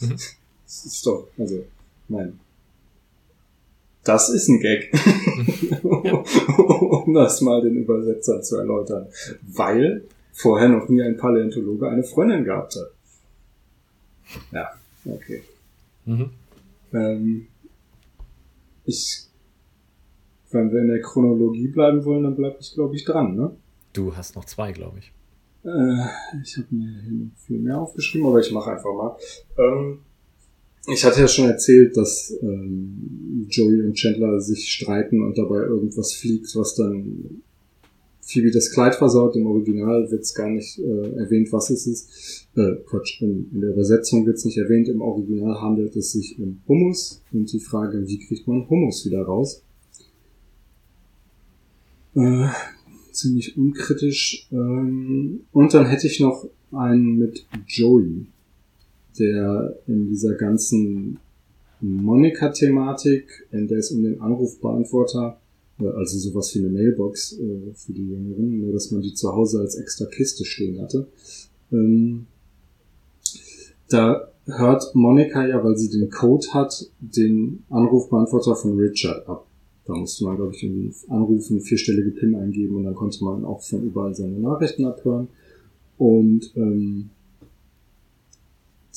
Das ist doch, also, nein. Das ist ein Gag. um das mal den Übersetzer zu erläutern. Weil vorher noch nie ein Paläontologe eine Freundin gehabt hat. Ja, okay. Mhm. Ähm, ich, wenn wir in der Chronologie bleiben wollen, dann bleibe ich, glaube ich, dran, ne? Du hast noch zwei, glaube ich. Äh, ich habe mir hier noch viel mehr aufgeschrieben, aber ich mache einfach mal. Ähm, ich hatte ja schon erzählt, dass ähm, Joey und Chandler sich streiten und dabei irgendwas fliegt, was dann Phoebe das Kleid versaut. Im Original wird es gar nicht äh, erwähnt, was es ist. Äh, Quatsch, in, in der Übersetzung wird es nicht erwähnt. Im Original handelt es sich um Hummus und die Frage, wie kriegt man Hummus wieder raus? Äh, ziemlich unkritisch. Ähm, und dann hätte ich noch einen mit Joey, der in dieser ganzen Monika-Thematik, in der es um den Anrufbeantworter, also sowas wie eine Mailbox äh, für die Jüngeren, nur dass man die zu Hause als extra Kiste stehen hatte. Ähm, da hört Monika ja, weil sie den Code hat, den Anrufbeantworter von Richard ab. Da musste man, glaube ich, irgendwie anrufen, vierstellige PIN eingeben und dann konnte man auch von überall seine Nachrichten abhören. Und ähm,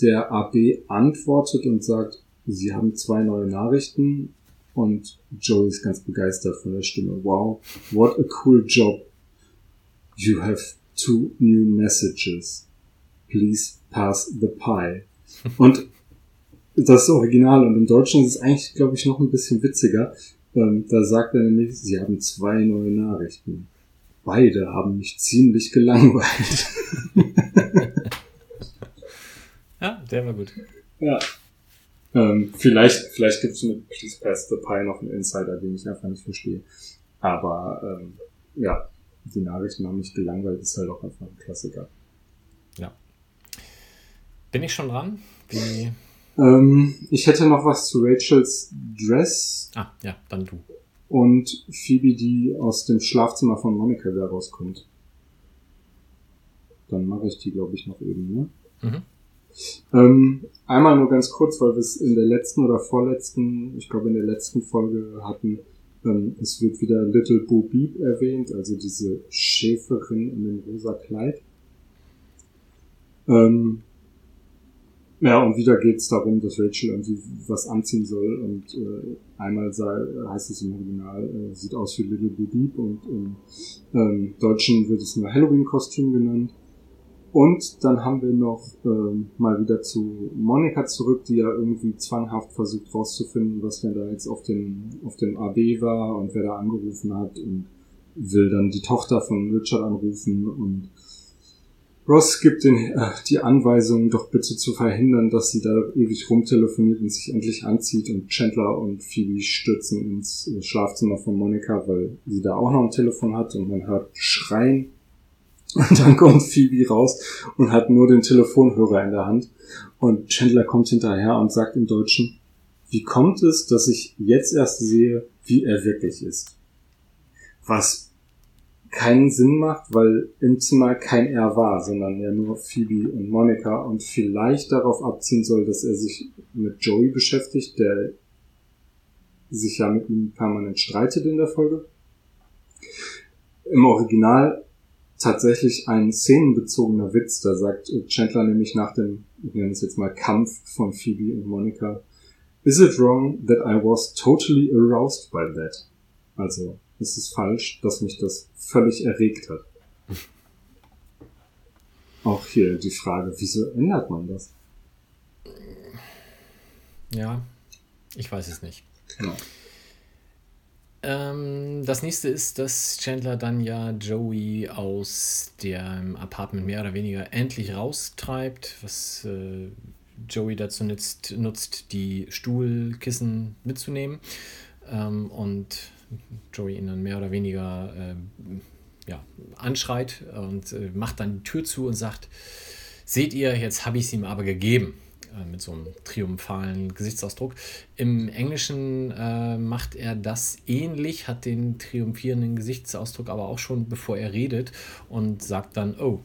der AB antwortet und sagt, sie haben zwei neue Nachrichten und Joey ist ganz begeistert von der Stimme. Wow, what a cool job. You have two new messages. Please pass the pie. Und das ist Original und im Deutschen ist es eigentlich, glaube ich, noch ein bisschen witziger. Ähm, da sagt er nämlich, sie haben zwei neue Nachrichten. beide haben mich ziemlich gelangweilt. ja, der war gut. Ja. Ähm, vielleicht vielleicht gibt es mit Please Pass the Pie noch einen Insider, den ich einfach nicht verstehe. Aber ähm, ja, die Nachrichten haben mich gelangweilt, ist halt auch einfach ein Klassiker. Ja. Bin ich schon dran? Wie? Ähm, ich hätte noch was zu Rachels Dress. Ah, ja, dann du. Und Phoebe, die aus dem Schlafzimmer von Monika wieder rauskommt. Dann mache ich die, glaube ich, noch eben, ne? Mhm. Ähm, einmal nur ganz kurz, weil wir es in der letzten oder vorletzten, ich glaube in der letzten Folge hatten, ähm, es wird wieder Little Boo Beep erwähnt, also diese Schäferin in dem rosa Kleid. Ähm, ja, und wieder geht es darum, dass Rachel irgendwie was anziehen soll und äh, einmal sei, heißt es im Original, äh, sieht aus wie Little Boo Beep und im ähm, Deutschen wird es nur Halloween-Kostüm genannt. Und dann haben wir noch ähm, mal wieder zu Monika zurück, die ja irgendwie zwanghaft versucht rauszufinden, was denn da jetzt auf dem, auf dem AB war und wer da angerufen hat und will dann die Tochter von Richard anrufen. Und Ross gibt den, äh, die Anweisung, doch bitte zu verhindern, dass sie da ewig rumtelefoniert und sich endlich anzieht und Chandler und Phoebe stürzen ins äh, Schlafzimmer von Monika, weil sie da auch noch ein Telefon hat und man hört Schreien und dann kommt Phoebe raus und hat nur den Telefonhörer in der Hand. Und Chandler kommt hinterher und sagt im Deutschen, wie kommt es, dass ich jetzt erst sehe, wie er wirklich ist? Was keinen Sinn macht, weil im Zimmer kein er war, sondern ja nur Phoebe und Monika und vielleicht darauf abziehen soll, dass er sich mit Joey beschäftigt, der sich ja mit ihm permanent streitet in der Folge. Im Original tatsächlich ein szenenbezogener Witz. Da sagt Chandler nämlich nach dem, ich nenne es jetzt mal Kampf von Phoebe und Monica, Is it wrong that I was totally aroused by that? Also, ist es falsch, dass mich das völlig erregt hat? Auch hier die Frage, wieso ändert man das? Ja, ich weiß es nicht. Ja. Ähm, das nächste ist, dass Chandler dann ja Joey aus dem Apartment mehr oder weniger endlich raustreibt, was äh, Joey dazu nutzt, nutzt, die Stuhlkissen mitzunehmen. Ähm, und Joey ihn dann mehr oder weniger äh, ja, anschreit und äh, macht dann die Tür zu und sagt, seht ihr, jetzt habe ich es ihm aber gegeben. Äh, mit so einem triumphalen Gesichtsausdruck. Im Englischen äh, macht er das ähnlich, hat den triumphierenden Gesichtsausdruck aber auch schon bevor er redet und sagt dann, oh,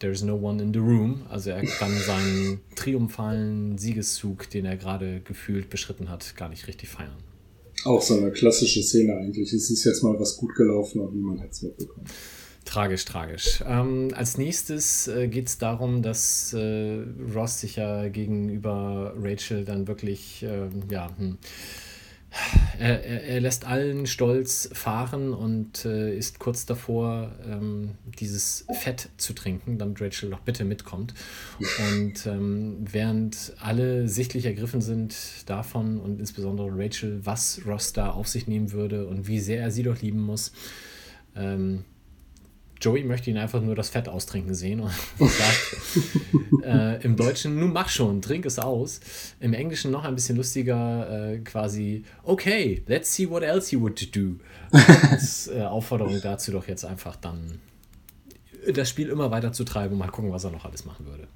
there's no one in the room. Also er kann seinen triumphalen Siegeszug, den er gerade gefühlt beschritten hat, gar nicht richtig feiern. Auch so eine klassische Szene eigentlich. Es ist jetzt mal was gut gelaufen und niemand hat es mitbekommen. Tragisch, tragisch. Ähm, als nächstes äh, geht es darum, dass äh, Ross sich ja gegenüber Rachel dann wirklich, äh, ja, hm, er, er, lässt allen Stolz fahren und äh, ist kurz davor, ähm, dieses Fett zu trinken, damit Rachel doch bitte mitkommt. Und ähm, während alle sichtlich ergriffen sind davon und insbesondere Rachel, was Ross da auf sich nehmen würde und wie sehr er sie doch lieben muss, ähm, Joey möchte ihn einfach nur das Fett austrinken sehen und sagt äh, im Deutschen, nun mach schon, trink es aus. Im Englischen noch ein bisschen lustiger, äh, quasi, okay, let's see what else you would do. Als äh, Aufforderung dazu doch jetzt einfach dann das Spiel immer weiter zu treiben und mal gucken, was er noch alles machen würde.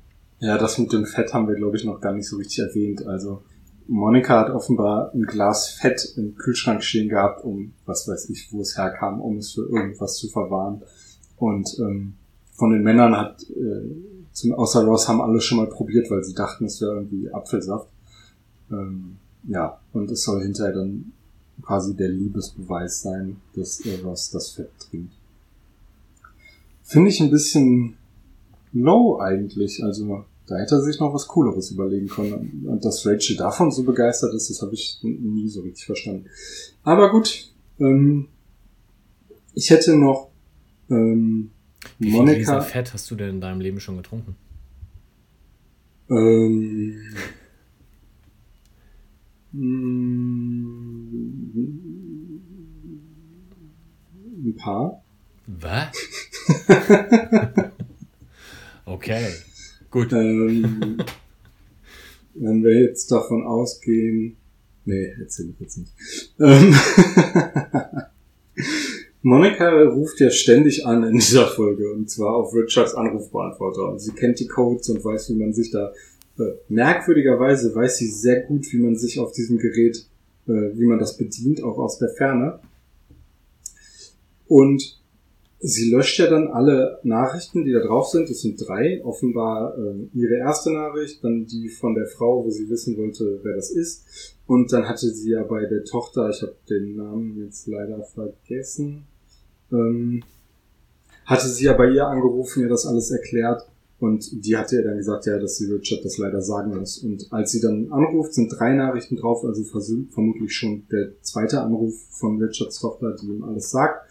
Ja, das mit dem Fett haben wir, glaube ich, noch gar nicht so richtig erwähnt. Also Monika hat offenbar ein Glas Fett im Kühlschrank stehen gehabt, um, was weiß ich, wo es herkam, um es für irgendwas zu verwahren. Und ähm, von den Männern hat, äh, zum, außer Ross haben alle schon mal probiert, weil sie dachten, es wäre irgendwie Apfelsaft. Ähm, ja, und es soll hinterher dann quasi der Liebesbeweis sein, dass äh, Ross das Fett trinkt. Finde ich ein bisschen low eigentlich. Also da hätte er sich noch was Cooleres überlegen können. Und dass Rachel davon so begeistert ist, das habe ich nie so richtig verstanden. Aber gut, ähm, ich hätte noch ähm, Wie viel Monika, Fett hast du denn in deinem Leben schon getrunken? Ähm, ein paar. Was? okay, gut. Ähm, wenn wir jetzt davon ausgehen, nee, erzähl ich jetzt nicht. Ähm, Monika ruft ja ständig an in dieser Folge und zwar auf Richards Anrufbeantworter und sie kennt die Codes und weiß, wie man sich da äh, merkwürdigerweise weiß sie sehr gut, wie man sich auf diesem Gerät, äh, wie man das bedient, auch aus der Ferne. Und sie löscht ja dann alle Nachrichten, die da drauf sind. Es sind drei. Offenbar äh, ihre erste Nachricht, dann die von der Frau, wo sie wissen wollte, wer das ist. Und dann hatte sie ja bei der Tochter, ich habe den Namen jetzt leider vergessen, ähm, hatte sie ja bei ihr angerufen, ihr das alles erklärt. Und die hatte ja dann gesagt, ja, dass sie Richard das leider sagen muss. Und als sie dann anruft, sind drei Nachrichten drauf, also vermutlich schon der zweite Anruf von Richards Tochter, die ihm alles sagt.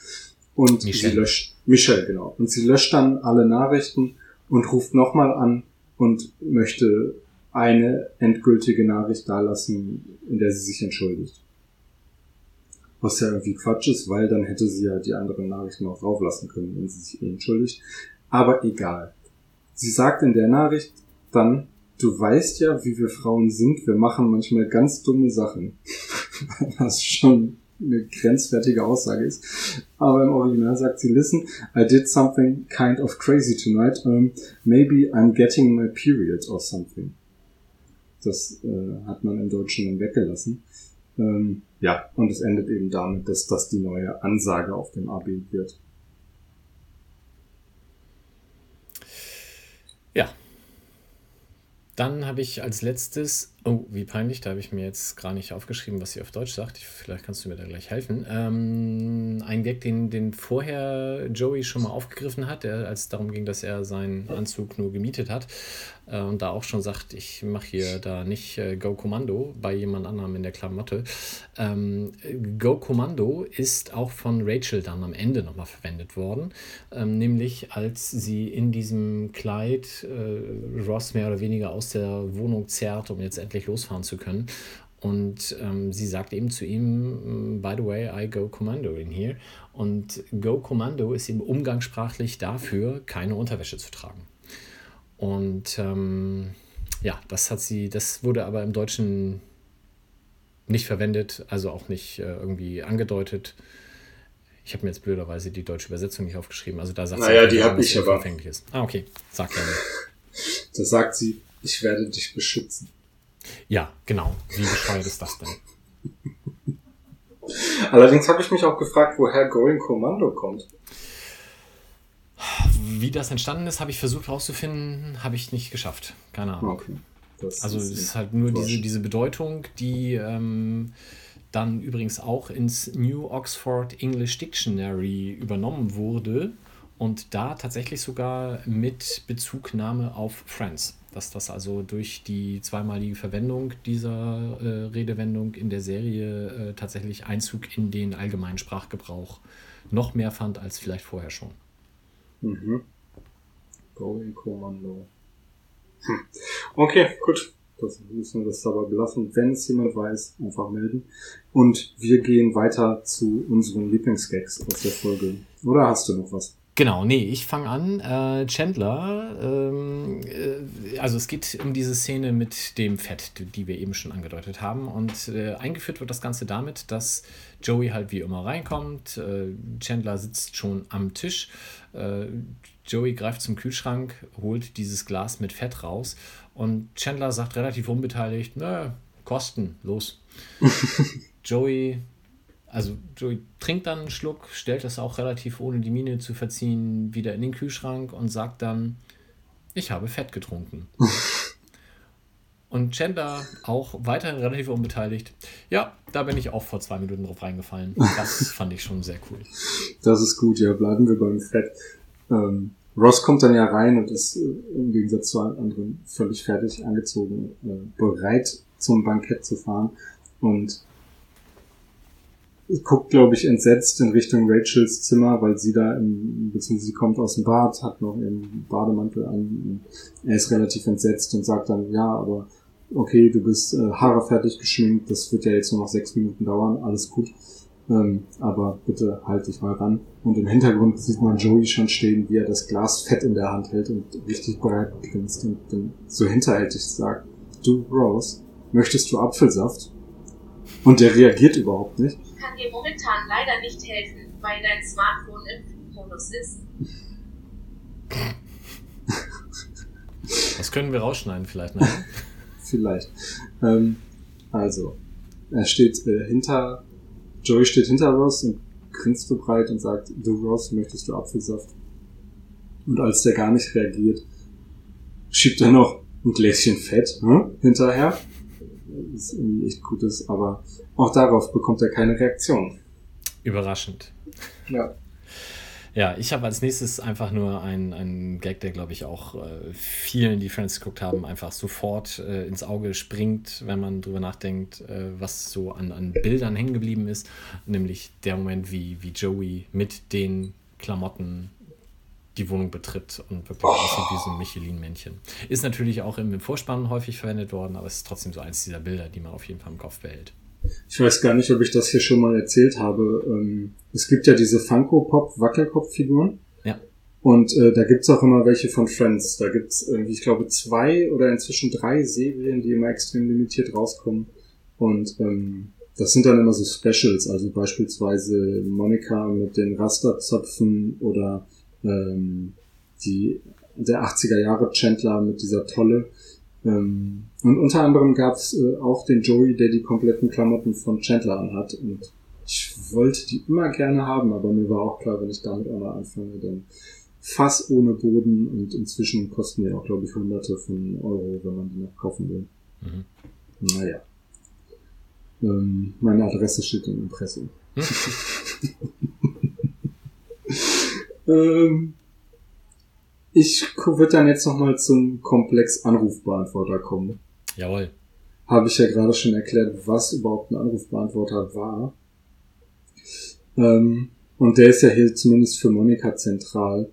Und Michelle. sie löscht, Michelle, genau. Und sie löscht dann alle Nachrichten und ruft nochmal an und möchte eine endgültige Nachricht dalassen, in der sie sich entschuldigt. Was ja irgendwie Quatsch ist, weil dann hätte sie ja die anderen Nachrichten auch drauflassen können, wenn sie sich entschuldigt. Aber egal. Sie sagt in der Nachricht dann, du weißt ja, wie wir Frauen sind, wir machen manchmal ganz dumme Sachen. Was schon eine grenzwertige Aussage ist. Aber im Original sagt sie, listen, I did something kind of crazy tonight. Um, maybe I'm getting my period or something. Das äh, hat man im Deutschen dann weggelassen. Ähm, ja, und es endet eben damit, dass das die neue Ansage auf dem AB wird. Ja. Dann habe ich als letztes, oh, wie peinlich, da habe ich mir jetzt gar nicht aufgeschrieben, was sie auf Deutsch sagt. Vielleicht kannst du mir da gleich helfen. Ähm, ein Gag, den, den vorher Joey schon mal aufgegriffen hat, der, als es darum ging, dass er seinen Anzug nur gemietet hat äh, und da auch schon sagt, ich mache hier da nicht äh, Go Kommando bei jemand anderem in der Klamotte. Ähm, Go Kommando ist auch von Rachel dann am Ende nochmal verwendet worden, ähm, nämlich als sie in diesem Kleid äh, Ross mehr oder weniger aus der Wohnung zerrt, um jetzt endlich losfahren zu können. Und ähm, sie sagt eben zu ihm, by the way, I go commando in here. Und go commando ist eben umgangssprachlich dafür, keine Unterwäsche zu tragen. Und ähm, ja, das hat sie, das wurde aber im Deutschen nicht verwendet, also auch nicht äh, irgendwie angedeutet. Ich habe mir jetzt blöderweise die deutsche Übersetzung nicht aufgeschrieben. Also da sagt Naja, einfach die nur, hab dass ich sie aber. Ist. Ah, okay. Sag nicht. Da sagt sie, ich werde dich beschützen. Ja, genau. Wie bescheuert ist das denn? Allerdings habe ich mich auch gefragt, woher Going Commando kommt. Wie das entstanden ist, habe ich versucht herauszufinden, habe ich nicht geschafft. Keine Ahnung. Okay. Also es ist halt nur diese, diese Bedeutung, die ähm, dann übrigens auch ins New Oxford English Dictionary übernommen wurde und da tatsächlich sogar mit Bezugnahme auf Friends. Dass das also durch die zweimalige Verwendung dieser äh, Redewendung in der Serie äh, tatsächlich Einzug in den allgemeinen Sprachgebrauch noch mehr fand als vielleicht vorher schon. Mhm. Going Commando. Hm. Okay, gut. Das müssen wir das dabei belassen. Wenn es jemand weiß, einfach melden. Und wir gehen weiter zu unseren Lieblingsgags aus der Folge. Oder hast du noch was? Genau, nee, ich fange an. Äh, Chandler, ähm, äh, also es geht um diese Szene mit dem Fett, die, wir eben schon angedeutet haben. Und äh, eingeführt wird das Ganze damit, dass Joey halt wie immer reinkommt. Äh, Chandler sitzt schon am Tisch. Äh, Joey greift zum Kühlschrank, holt dieses Glas mit Fett raus. Und Chandler sagt relativ unbeteiligt, nö, Kosten, los. Joey also Joey trinkt dann einen Schluck, stellt das auch relativ ohne die Miene zu verziehen wieder in den Kühlschrank und sagt dann, ich habe Fett getrunken. und Chandler auch weiterhin relativ unbeteiligt. Ja, da bin ich auch vor zwei Minuten drauf reingefallen. Das fand ich schon sehr cool. Das ist gut, ja, bleiben wir beim Fett. Ähm, Ross kommt dann ja rein und ist äh, im Gegensatz zu allen anderen völlig fertig angezogen, äh, bereit zum Bankett zu fahren und guckt, glaube ich, entsetzt in Richtung Rachels Zimmer, weil sie da im, beziehungsweise sie kommt aus dem Bad, hat noch ihren Bademantel an. Er ist relativ entsetzt und sagt dann, ja, aber okay, du bist äh, Haare fertig geschminkt, das wird ja jetzt nur noch sechs Minuten dauern, alles gut. Ähm, aber bitte halt dich mal ran. Und im Hintergrund sieht man Joey schon stehen, wie er das Glas fett in der Hand hält und richtig bereit grinst und dann so hinterhältig sagt, du Rose, möchtest du Apfelsaft? Und der reagiert überhaupt nicht. Ich kann dir momentan leider nicht helfen, weil dein Smartphone im Flugmodus ist. Das können wir rausschneiden vielleicht, ne? Vielleicht. Ähm, also, er steht äh, hinter, Joey steht hinter Ross und grinst so breit und sagt, du Ross, möchtest du Apfelsaft? Und als der gar nicht reagiert, schiebt er noch ein Gläschen Fett hm, hinterher. Das irgendwie echt gut ist, aber auch darauf bekommt er keine Reaktion. Überraschend. Ja. Ja, ich habe als nächstes einfach nur einen, einen Gag, der glaube ich auch äh, vielen, die Friends geguckt haben, einfach sofort äh, ins Auge springt, wenn man drüber nachdenkt, äh, was so an, an Bildern hängen geblieben ist. Nämlich der Moment, wie, wie Joey mit den Klamotten die Wohnung betritt und wirklich aussieht wie so ein Michelin-Männchen. Ist natürlich auch im, Vorspann häufig verwendet worden, aber es ist trotzdem so eins dieser Bilder, die man auf jeden Fall im Kopf behält. Ich weiß gar nicht, ob ich das hier schon mal erzählt habe. Ähm, es gibt ja diese Funko-Pop-Wackelkopf-Figuren. Ja. Und äh, da gibt's auch immer welche von Friends. Da gibt's irgendwie, ich glaube, zwei oder inzwischen drei Serien, die immer extrem limitiert rauskommen. Und ähm, das sind dann immer so Specials, also beispielsweise Monika mit den Rasterzöpfen oder ähm, die der 80er Jahre Chandler mit dieser Tolle. Ähm, und unter anderem gab's äh, auch den Joey, der die kompletten Klamotten von Chandler anhat. Und ich wollte die immer gerne haben, aber mir war auch klar, wenn ich damit einmal anfange, dann Fass ohne Boden und inzwischen kosten die auch, glaube ich, hunderte von Euro, wenn man die noch kaufen will. Mhm. Naja. Ähm, meine Adresse steht im Impressum. ähm, ich würde dann jetzt nochmal zum Komplex Anrufbeantworter kommen. Jawohl. Habe ich ja gerade schon erklärt, was überhaupt ein Anrufbeantworter war. Ähm, und der ist ja hier zumindest für Monika zentral.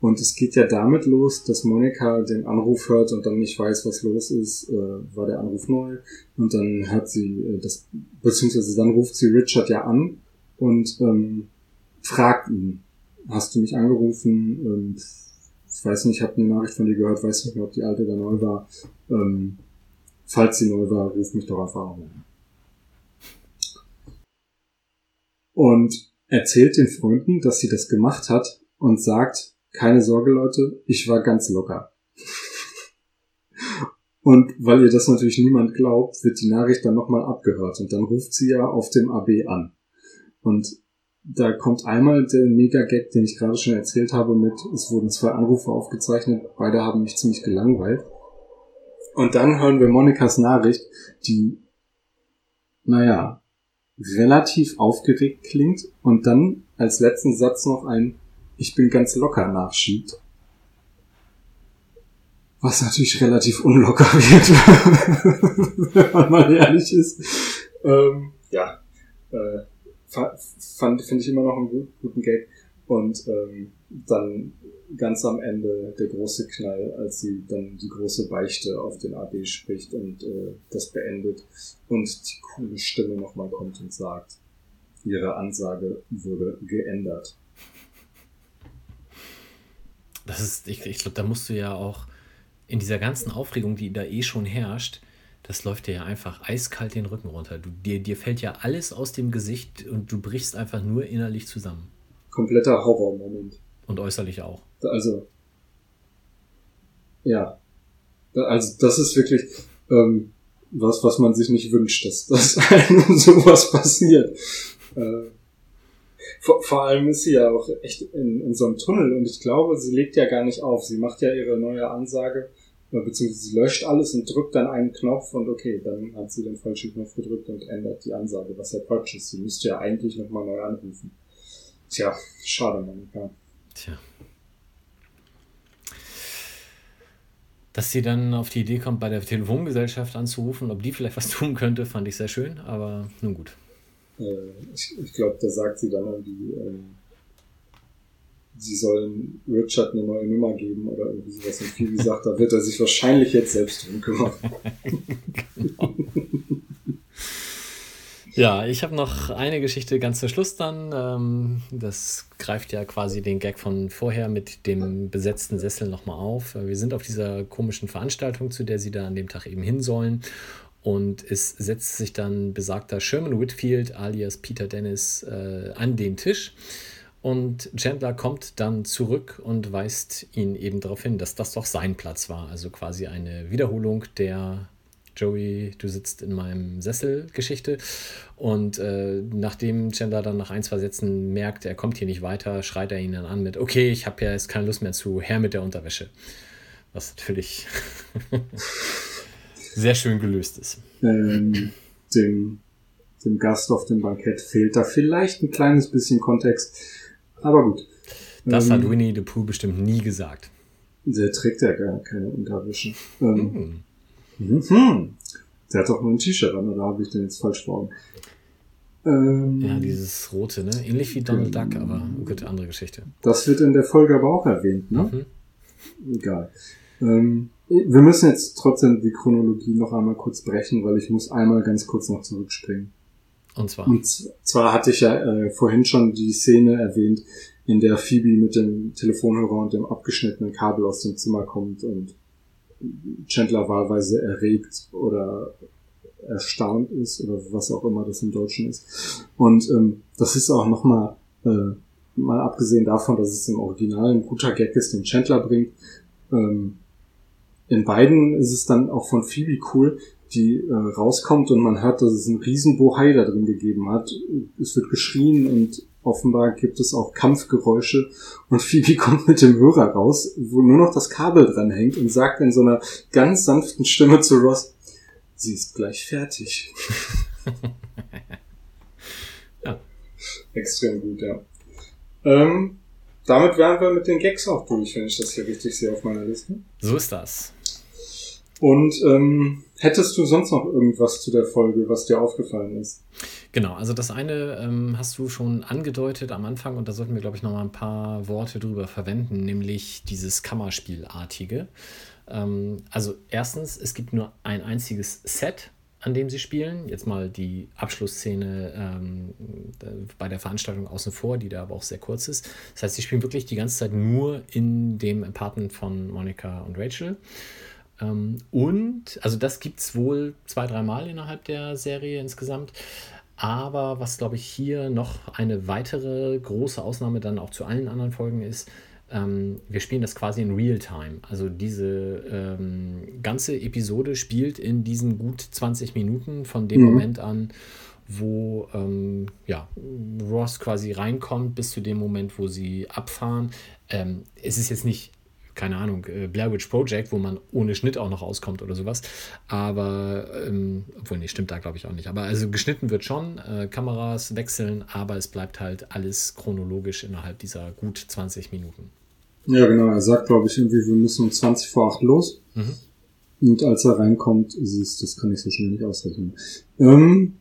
Und es geht ja damit los, dass Monika den Anruf hört und dann nicht weiß, was los ist. Äh, war der Anruf neu? Und dann hat sie äh, das, beziehungsweise dann ruft sie Richard ja an und ähm, fragt ihn, hast du mich angerufen? Ähm, ich weiß nicht, ich habe eine Nachricht von dir gehört, weiß nicht mehr, ob die alte oder neu war. Ähm, falls sie neu war, ruf mich doch einfach an. Und erzählt den Freunden, dass sie das gemacht hat und sagt, keine Sorge Leute, ich war ganz locker. Und weil ihr das natürlich niemand glaubt, wird die Nachricht dann nochmal abgehört und dann ruft sie ja auf dem AB an. Und da kommt einmal der Mega-Gag, den ich gerade schon erzählt habe, mit, es wurden zwei Anrufe aufgezeichnet, beide haben mich ziemlich gelangweilt. Und dann hören wir Monikas Nachricht, die, naja, relativ aufgeregt klingt und dann als letzten Satz noch ein Ich bin ganz locker nachschiebt. Was natürlich relativ unlocker wird, wenn man mal ehrlich ist. Ähm, ja, äh, fand, finde ich immer noch einen gut, guten Gag. Und ähm, dann ganz am Ende der große Knall, als sie dann die große Beichte auf den AB spricht und äh, das beendet und die coole Stimme nochmal kommt und sagt, ihre Ansage wurde geändert. Das ist, ich, ich glaube, da musst du ja auch in dieser ganzen Aufregung, die da eh schon herrscht, das läuft dir ja einfach eiskalt den Rücken runter. Du, dir, dir fällt ja alles aus dem Gesicht und du brichst einfach nur innerlich zusammen. Kompletter Horrormoment. Und äußerlich auch. Also, ja. Also, das ist wirklich ähm, was, was man sich nicht wünscht, dass, dass einem sowas passiert. Äh, vor, vor allem ist sie ja auch echt in, in so einem Tunnel und ich glaube, sie legt ja gar nicht auf. Sie macht ja ihre neue Ansage beziehungsweise sie löscht alles und drückt dann einen Knopf und okay, dann hat sie den falschen Knopf gedrückt und ändert die Ansage, was ja Quatsch ist. Sie müsste ja eigentlich nochmal neu anrufen. Tja, schade, Monika. Tja. Dass sie dann auf die Idee kommt, bei der Telefongesellschaft anzurufen, ob die vielleicht was tun könnte, fand ich sehr schön, aber nun gut. Äh, ich ich glaube, da sagt sie dann irgendwie, äh, sie sollen Richard eine neue Nummer geben oder irgendwie sowas. Und wie gesagt, da wird er sich wahrscheinlich jetzt selbst drum kümmern. genau. Ja, ich habe noch eine Geschichte ganz zum Schluss dann. Ähm, das greift ja quasi den Gag von vorher mit dem besetzten Sessel nochmal auf. Wir sind auf dieser komischen Veranstaltung, zu der sie da an dem Tag eben hin sollen. Und es setzt sich dann besagter Sherman Whitfield alias Peter Dennis äh, an den Tisch. Und Chandler kommt dann zurück und weist ihn eben darauf hin, dass das doch sein Platz war. Also quasi eine Wiederholung der Joey, du sitzt in meinem Sessel Geschichte. Und äh, nachdem Chandler dann nach ein, zwei Sätzen merkt, er kommt hier nicht weiter, schreit er ihn dann an mit, okay, ich habe ja jetzt keine Lust mehr zu, her mit der Unterwäsche. Was natürlich sehr schön gelöst ist. Ähm, dem, dem Gast auf dem Bankett fehlt da vielleicht ein kleines bisschen Kontext. Aber gut. Das ähm, hat Winnie the Pooh bestimmt nie gesagt. Der trägt ja gar keine Unterwäsche. Ähm, Hm. Mhm. Der hat doch nur ein T-Shirt an, oder habe ich den jetzt falsch vor? Ähm, Ja, dieses rote, ne? Ähnlich wie Donald Duck, aber gut, andere Geschichte. das wird in der Folge aber auch erwähnt, ne? Mhm. Egal. Ähm, wir müssen jetzt trotzdem die Chronologie noch einmal kurz brechen, weil ich muss einmal ganz kurz noch zurückspringen. Und zwar. Und zwar hatte ich ja äh, vorhin schon die Szene erwähnt, in der Phoebe mit dem Telefonhörer und dem abgeschnittenen Kabel aus dem Zimmer kommt und Chandler wahlweise erregt oder erstaunt ist oder was auch immer das im Deutschen ist. Und ähm, das ist auch nochmal, äh, mal abgesehen davon, dass es im Original ein guter Gag ist, den Chandler bringt, ähm, in beiden ist es dann auch von Phoebe cool, die äh, rauskommt und man hört, dass es einen riesen Bohai da drin gegeben hat. Es wird geschrien und offenbar gibt es auch Kampfgeräusche und Phoebe kommt mit dem Hörer raus, wo nur noch das Kabel dran hängt und sagt in so einer ganz sanften Stimme zu Ross, sie ist gleich fertig. Ja. Extrem gut, ja. Ähm, damit wären wir mit den Gags auch durch, wenn ich das hier richtig sehe auf meiner Liste. So ist das. Und ähm, hättest du sonst noch irgendwas zu der Folge, was dir aufgefallen ist? Genau, also das eine ähm, hast du schon angedeutet am Anfang und da sollten wir, glaube ich, noch mal ein paar Worte drüber verwenden, nämlich dieses Kammerspielartige. Ähm, also erstens, es gibt nur ein einziges Set, an dem sie spielen. Jetzt mal die Abschlussszene ähm, bei der Veranstaltung außen vor, die da aber auch sehr kurz ist. Das heißt, sie spielen wirklich die ganze Zeit nur in dem Apartment von Monica und Rachel. Ähm, und, also das gibt es wohl zwei, dreimal innerhalb der Serie insgesamt. Aber was, glaube ich, hier noch eine weitere große Ausnahme dann auch zu allen anderen Folgen ist, ähm, wir spielen das quasi in Realtime. Also diese ähm, ganze Episode spielt in diesen gut 20 Minuten von dem Mhm. Moment an, wo ähm, ja, Ross quasi reinkommt, bis zu dem Moment, wo sie abfahren. Ähm, es ist jetzt nicht keine Ahnung, äh, Blair Witch Project, wo man ohne Schnitt auch noch rauskommt oder sowas. Aber, ähm, obwohl, nee, stimmt da glaube ich auch nicht. Aber also geschnitten wird schon, äh, Kameras wechseln, aber es bleibt halt alles chronologisch innerhalb dieser gut 20 Minuten. Ja, genau. Er sagt, glaube ich, irgendwie, wir müssen um 20 vor 8 los. Mhm. Und als er reinkommt, siehst das kann ich so schnell nicht ausrechnen. Ähm,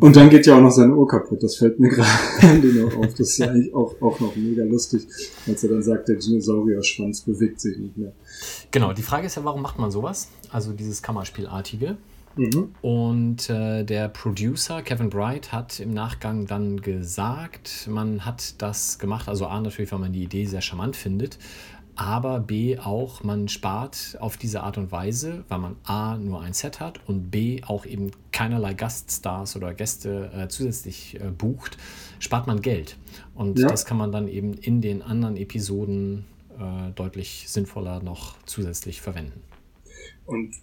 und dann geht ja auch noch seine Uhr kaputt. Das fällt mir gerade noch auf. Das ist ja eigentlich auch, auch noch mega lustig, als er dann sagt, der Dinosaurier-Schwanz bewegt sich nicht mehr. Genau, die Frage ist ja, warum macht man sowas? Also dieses Kammerspielartige. Mhm. Und äh, der Producer Kevin Bright hat im Nachgang dann gesagt, man hat das gemacht, also A natürlich, weil man die Idee sehr charmant findet, aber B auch, man spart auf diese Art und Weise, weil man A nur ein Set hat und B auch eben keinerlei Gaststars oder Gäste äh, zusätzlich äh, bucht, spart man Geld. Und Ja. das kann man dann eben in den anderen Episoden äh, deutlich sinnvoller noch zusätzlich verwenden. Und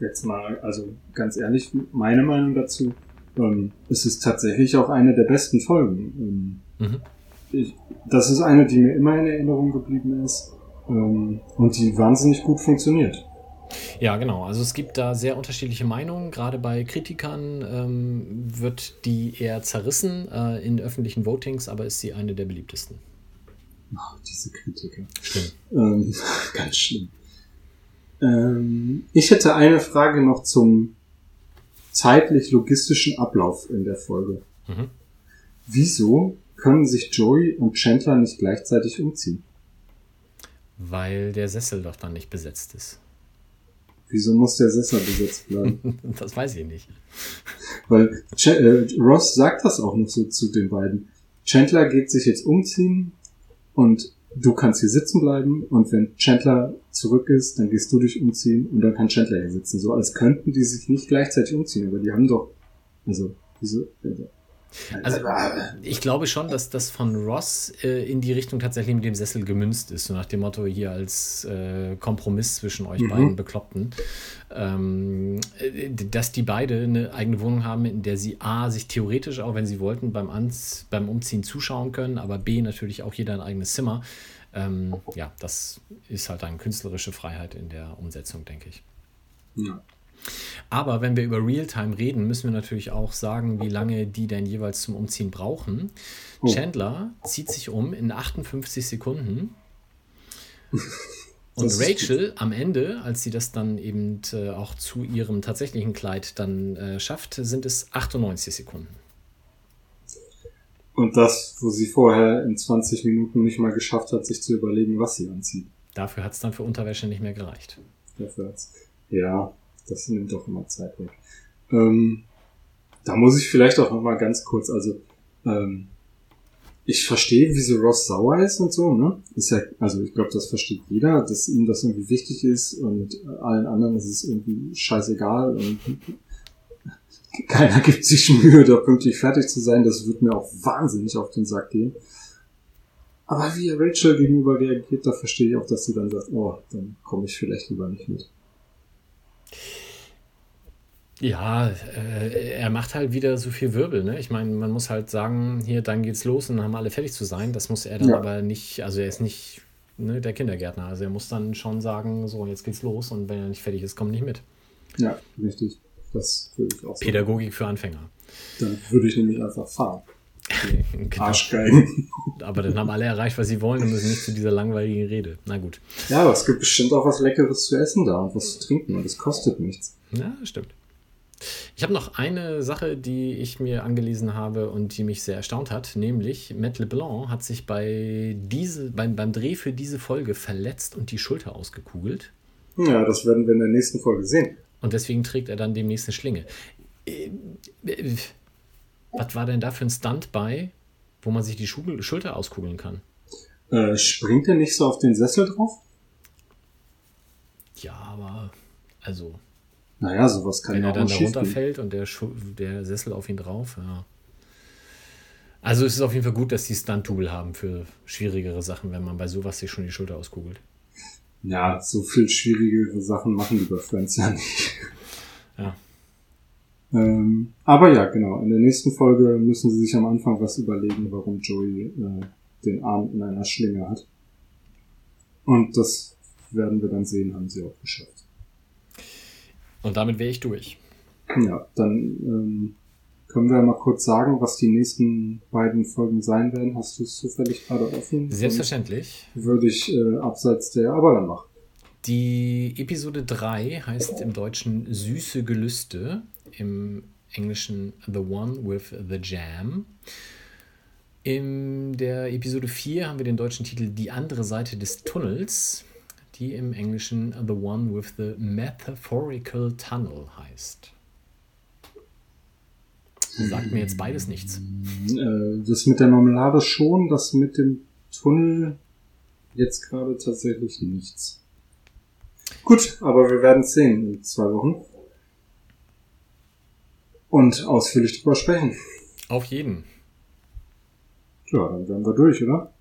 jetzt mal, also ganz ehrlich, meine Meinung dazu, ähm, es ist tatsächlich auch eine der besten Folgen. Ähm, Mhm. Ich, das ist eine, die mir immer in Erinnerung geblieben ist ähm, und die wahnsinnig gut funktioniert. Ja, genau. Also es gibt da sehr unterschiedliche Meinungen. Gerade bei Kritikern ähm, wird die eher zerrissen äh, in öffentlichen Votings, aber ist sie eine der beliebtesten. Ach, diese Kritiker. Schlimm. Ähm, ganz schlimm. Ähm, ich hätte eine Frage noch zum zeitlich-logistischen Ablauf in der Folge. Mhm. Wieso können sich Joey und Chandler nicht gleichzeitig umziehen? Weil der Sessel doch dann nicht besetzt ist. Wieso muss der Sessel besetzt bleiben? Das weiß ich nicht. Weil Ch äh, Ross sagt das auch noch so zu den beiden. Chandler geht sich jetzt umziehen und du kannst hier sitzen bleiben und wenn Chandler zurück ist, dann gehst du dich umziehen und dann kann Chandler hier sitzen. So als könnten die sich nicht gleichzeitig umziehen, aber die haben doch, also, wieso, also, Also ich glaube schon, dass das von Ross äh, in die Richtung tatsächlich mit dem Sessel gemünzt ist, so nach dem Motto hier als äh, Kompromiss zwischen euch Mhm. beiden Bekloppten, ähm, äh, dass die beide eine eigene Wohnung haben, in der sie A, sich theoretisch auch, wenn sie wollten, beim, Anz beim Umziehen zuschauen können, aber B, natürlich auch jeder ein eigenes Zimmer. Ähm, ja, das ist halt eine künstlerische Freiheit in der Umsetzung, denke ich. ja. Aber wenn wir über Realtime reden, müssen wir natürlich auch sagen, wie lange die denn jeweils zum Umziehen brauchen. Oh. Chandler zieht sich um in 58 Sekunden. Und Rachel am Ende, als sie das dann eben äh, auch zu ihrem tatsächlichen Kleid dann äh, schafft, sind es 98 Sekunden. Und das, wo sie vorher in 20 Minuten nicht mal geschafft hat, sich zu überlegen, was sie anzieht. Dafür hat es dann für Unterwäsche nicht mehr gereicht. Dafür hat's- Ja, das nimmt doch immer Zeit weg. Ähm, da muss ich vielleicht auch noch mal ganz kurz, also ähm, ich verstehe, wieso Ross sauer ist und so, ne? Ist ja, also ich glaube, das versteht jeder, dass ihm das irgendwie wichtig ist und allen anderen ist es irgendwie scheißegal und keiner gibt sich Mühe, da pünktlich fertig zu sein. Das wird mir auch wahnsinnig auf den Sack gehen. Aber wie Rachel gegenüber reagiert, da verstehe ich auch, dass sie dann sagt, oh, dann komme ich vielleicht lieber nicht mit. Ja, äh, er macht halt wieder so viel Wirbel. Ne? Ich meine, man muss halt sagen, hier, dann geht's los und dann haben alle fertig zu sein. Das muss er dann Ja. aber nicht, also er ist nicht ne, der Kindergärtner. Also er muss dann schon sagen, so, jetzt geht's los und wenn er nicht fertig ist, kommt nicht mit. Ja, richtig. Das würde ich auch sagen. Pädagogik für Anfänger. Dann würde ich nämlich einfach fahren. Genau. Arschgeigen. Aber dann haben alle erreicht, was sie wollen und müssen nicht zu dieser langweiligen Rede. Na gut. Ja, aber es gibt bestimmt auch was Leckeres zu essen da und was zu trinken und das kostet nichts. Ja, stimmt. Ich habe noch eine Sache, die ich mir angelesen habe und die mich sehr erstaunt hat, nämlich Matt LeBlanc hat sich bei diese, beim, beim Dreh für diese Folge verletzt und die Schulter ausgekugelt. Ja, das werden wir in der nächsten Folge sehen. Und deswegen trägt er dann demnächst eine Schlinge. Was war denn da für ein Stunt bei, wo man sich die Schul Schulter auskugeln kann? Äh, springt er nicht so auf den Sessel drauf? Ja, aber also, Naja, sowas kann wenn ja er auch dann mal da schief gehen. runterfällt und der, der Sessel auf ihn drauf, ja. Also es ist auf jeden Fall gut, dass die Stunt-Double haben für schwierigere Sachen, wenn man bei sowas sich schon die Schulter auskugelt. Ja, so viel schwierigere Sachen machen die bei Friends ja nicht. Ja. Ähm, aber ja, genau. In der nächsten Folge müssen sie sich am Anfang was überlegen, warum Joey äh, den Arm in einer Schlinge hat. Und das werden wir dann sehen, haben sie auch geschafft. Und damit wäre ich durch. Ja, dann ähm, können wir mal kurz sagen, was die nächsten beiden Folgen sein werden. Hast du es zufällig gerade offen? Selbstverständlich. Dann Würde ich äh, abseits der aber dann machen. Die Episode 3 heißt im Deutschen Süße Gelüste, im Englischen The One with the Jam. In der Episode 4 haben wir den deutschen Titel Die andere Seite des Tunnels, die im Englischen The One with the Metaphorical Tunnel heißt. Sagt mir jetzt beides nichts. Äh, das mit der Marmelade schon, das mit dem Tunnel jetzt gerade tatsächlich nichts. Gut, aber wir werden es sehen in zwei Wochen. Und ausführlich drüber sprechen. Auf jeden. Ja, dann werden wir durch, oder?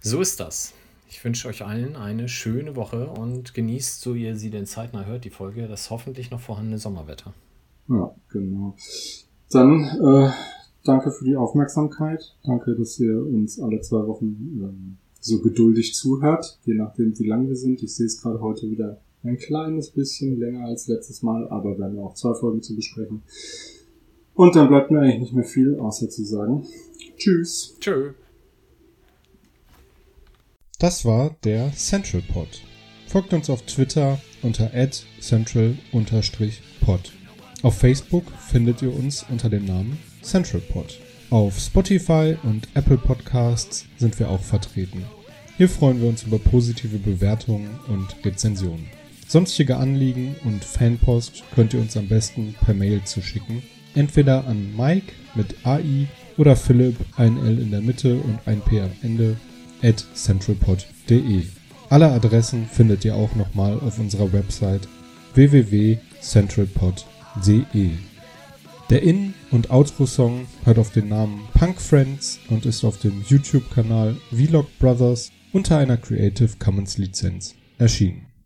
So ist das. Ich wünsche euch allen eine schöne Woche und genießt, so ihr sie denn zeitnah hört, die Folge, das hoffentlich noch vorhandene Sommerwetter. Ja, genau. Dann äh, danke für die Aufmerksamkeit. Danke, dass ihr uns alle zwei Wochen ähm, so geduldig zuhört, je nachdem, wie lang wir sind. Ich sehe es gerade heute wieder ein kleines bisschen länger als letztes Mal, aber wir haben ja auch zwei Folgen zu besprechen. Und dann bleibt mir eigentlich nicht mehr viel, außer zu sagen Tschüss. Tschö. Das war der Central Pod. Folgt uns auf Twitter unter central-pod. Auf Facebook findet ihr uns unter dem Namen Central Pod. Auf Spotify und Apple Podcasts sind wir auch vertreten. Hier freuen wir uns über positive Bewertungen und Rezensionen. Sonstige Anliegen und Fanpost könnt ihr uns am besten per Mail zuschicken entweder an Mike mit AI oder Philipp, ein L in der Mitte und ein P am Ende, at centralpod.de. Alle Adressen findet ihr auch nochmal auf unserer Website www.centralpod.de. Der In- und Outro-Song hört auf den Namen Punk Friends und ist auf dem YouTube-Kanal Vlog Brothers unter einer Creative Commons Lizenz erschienen.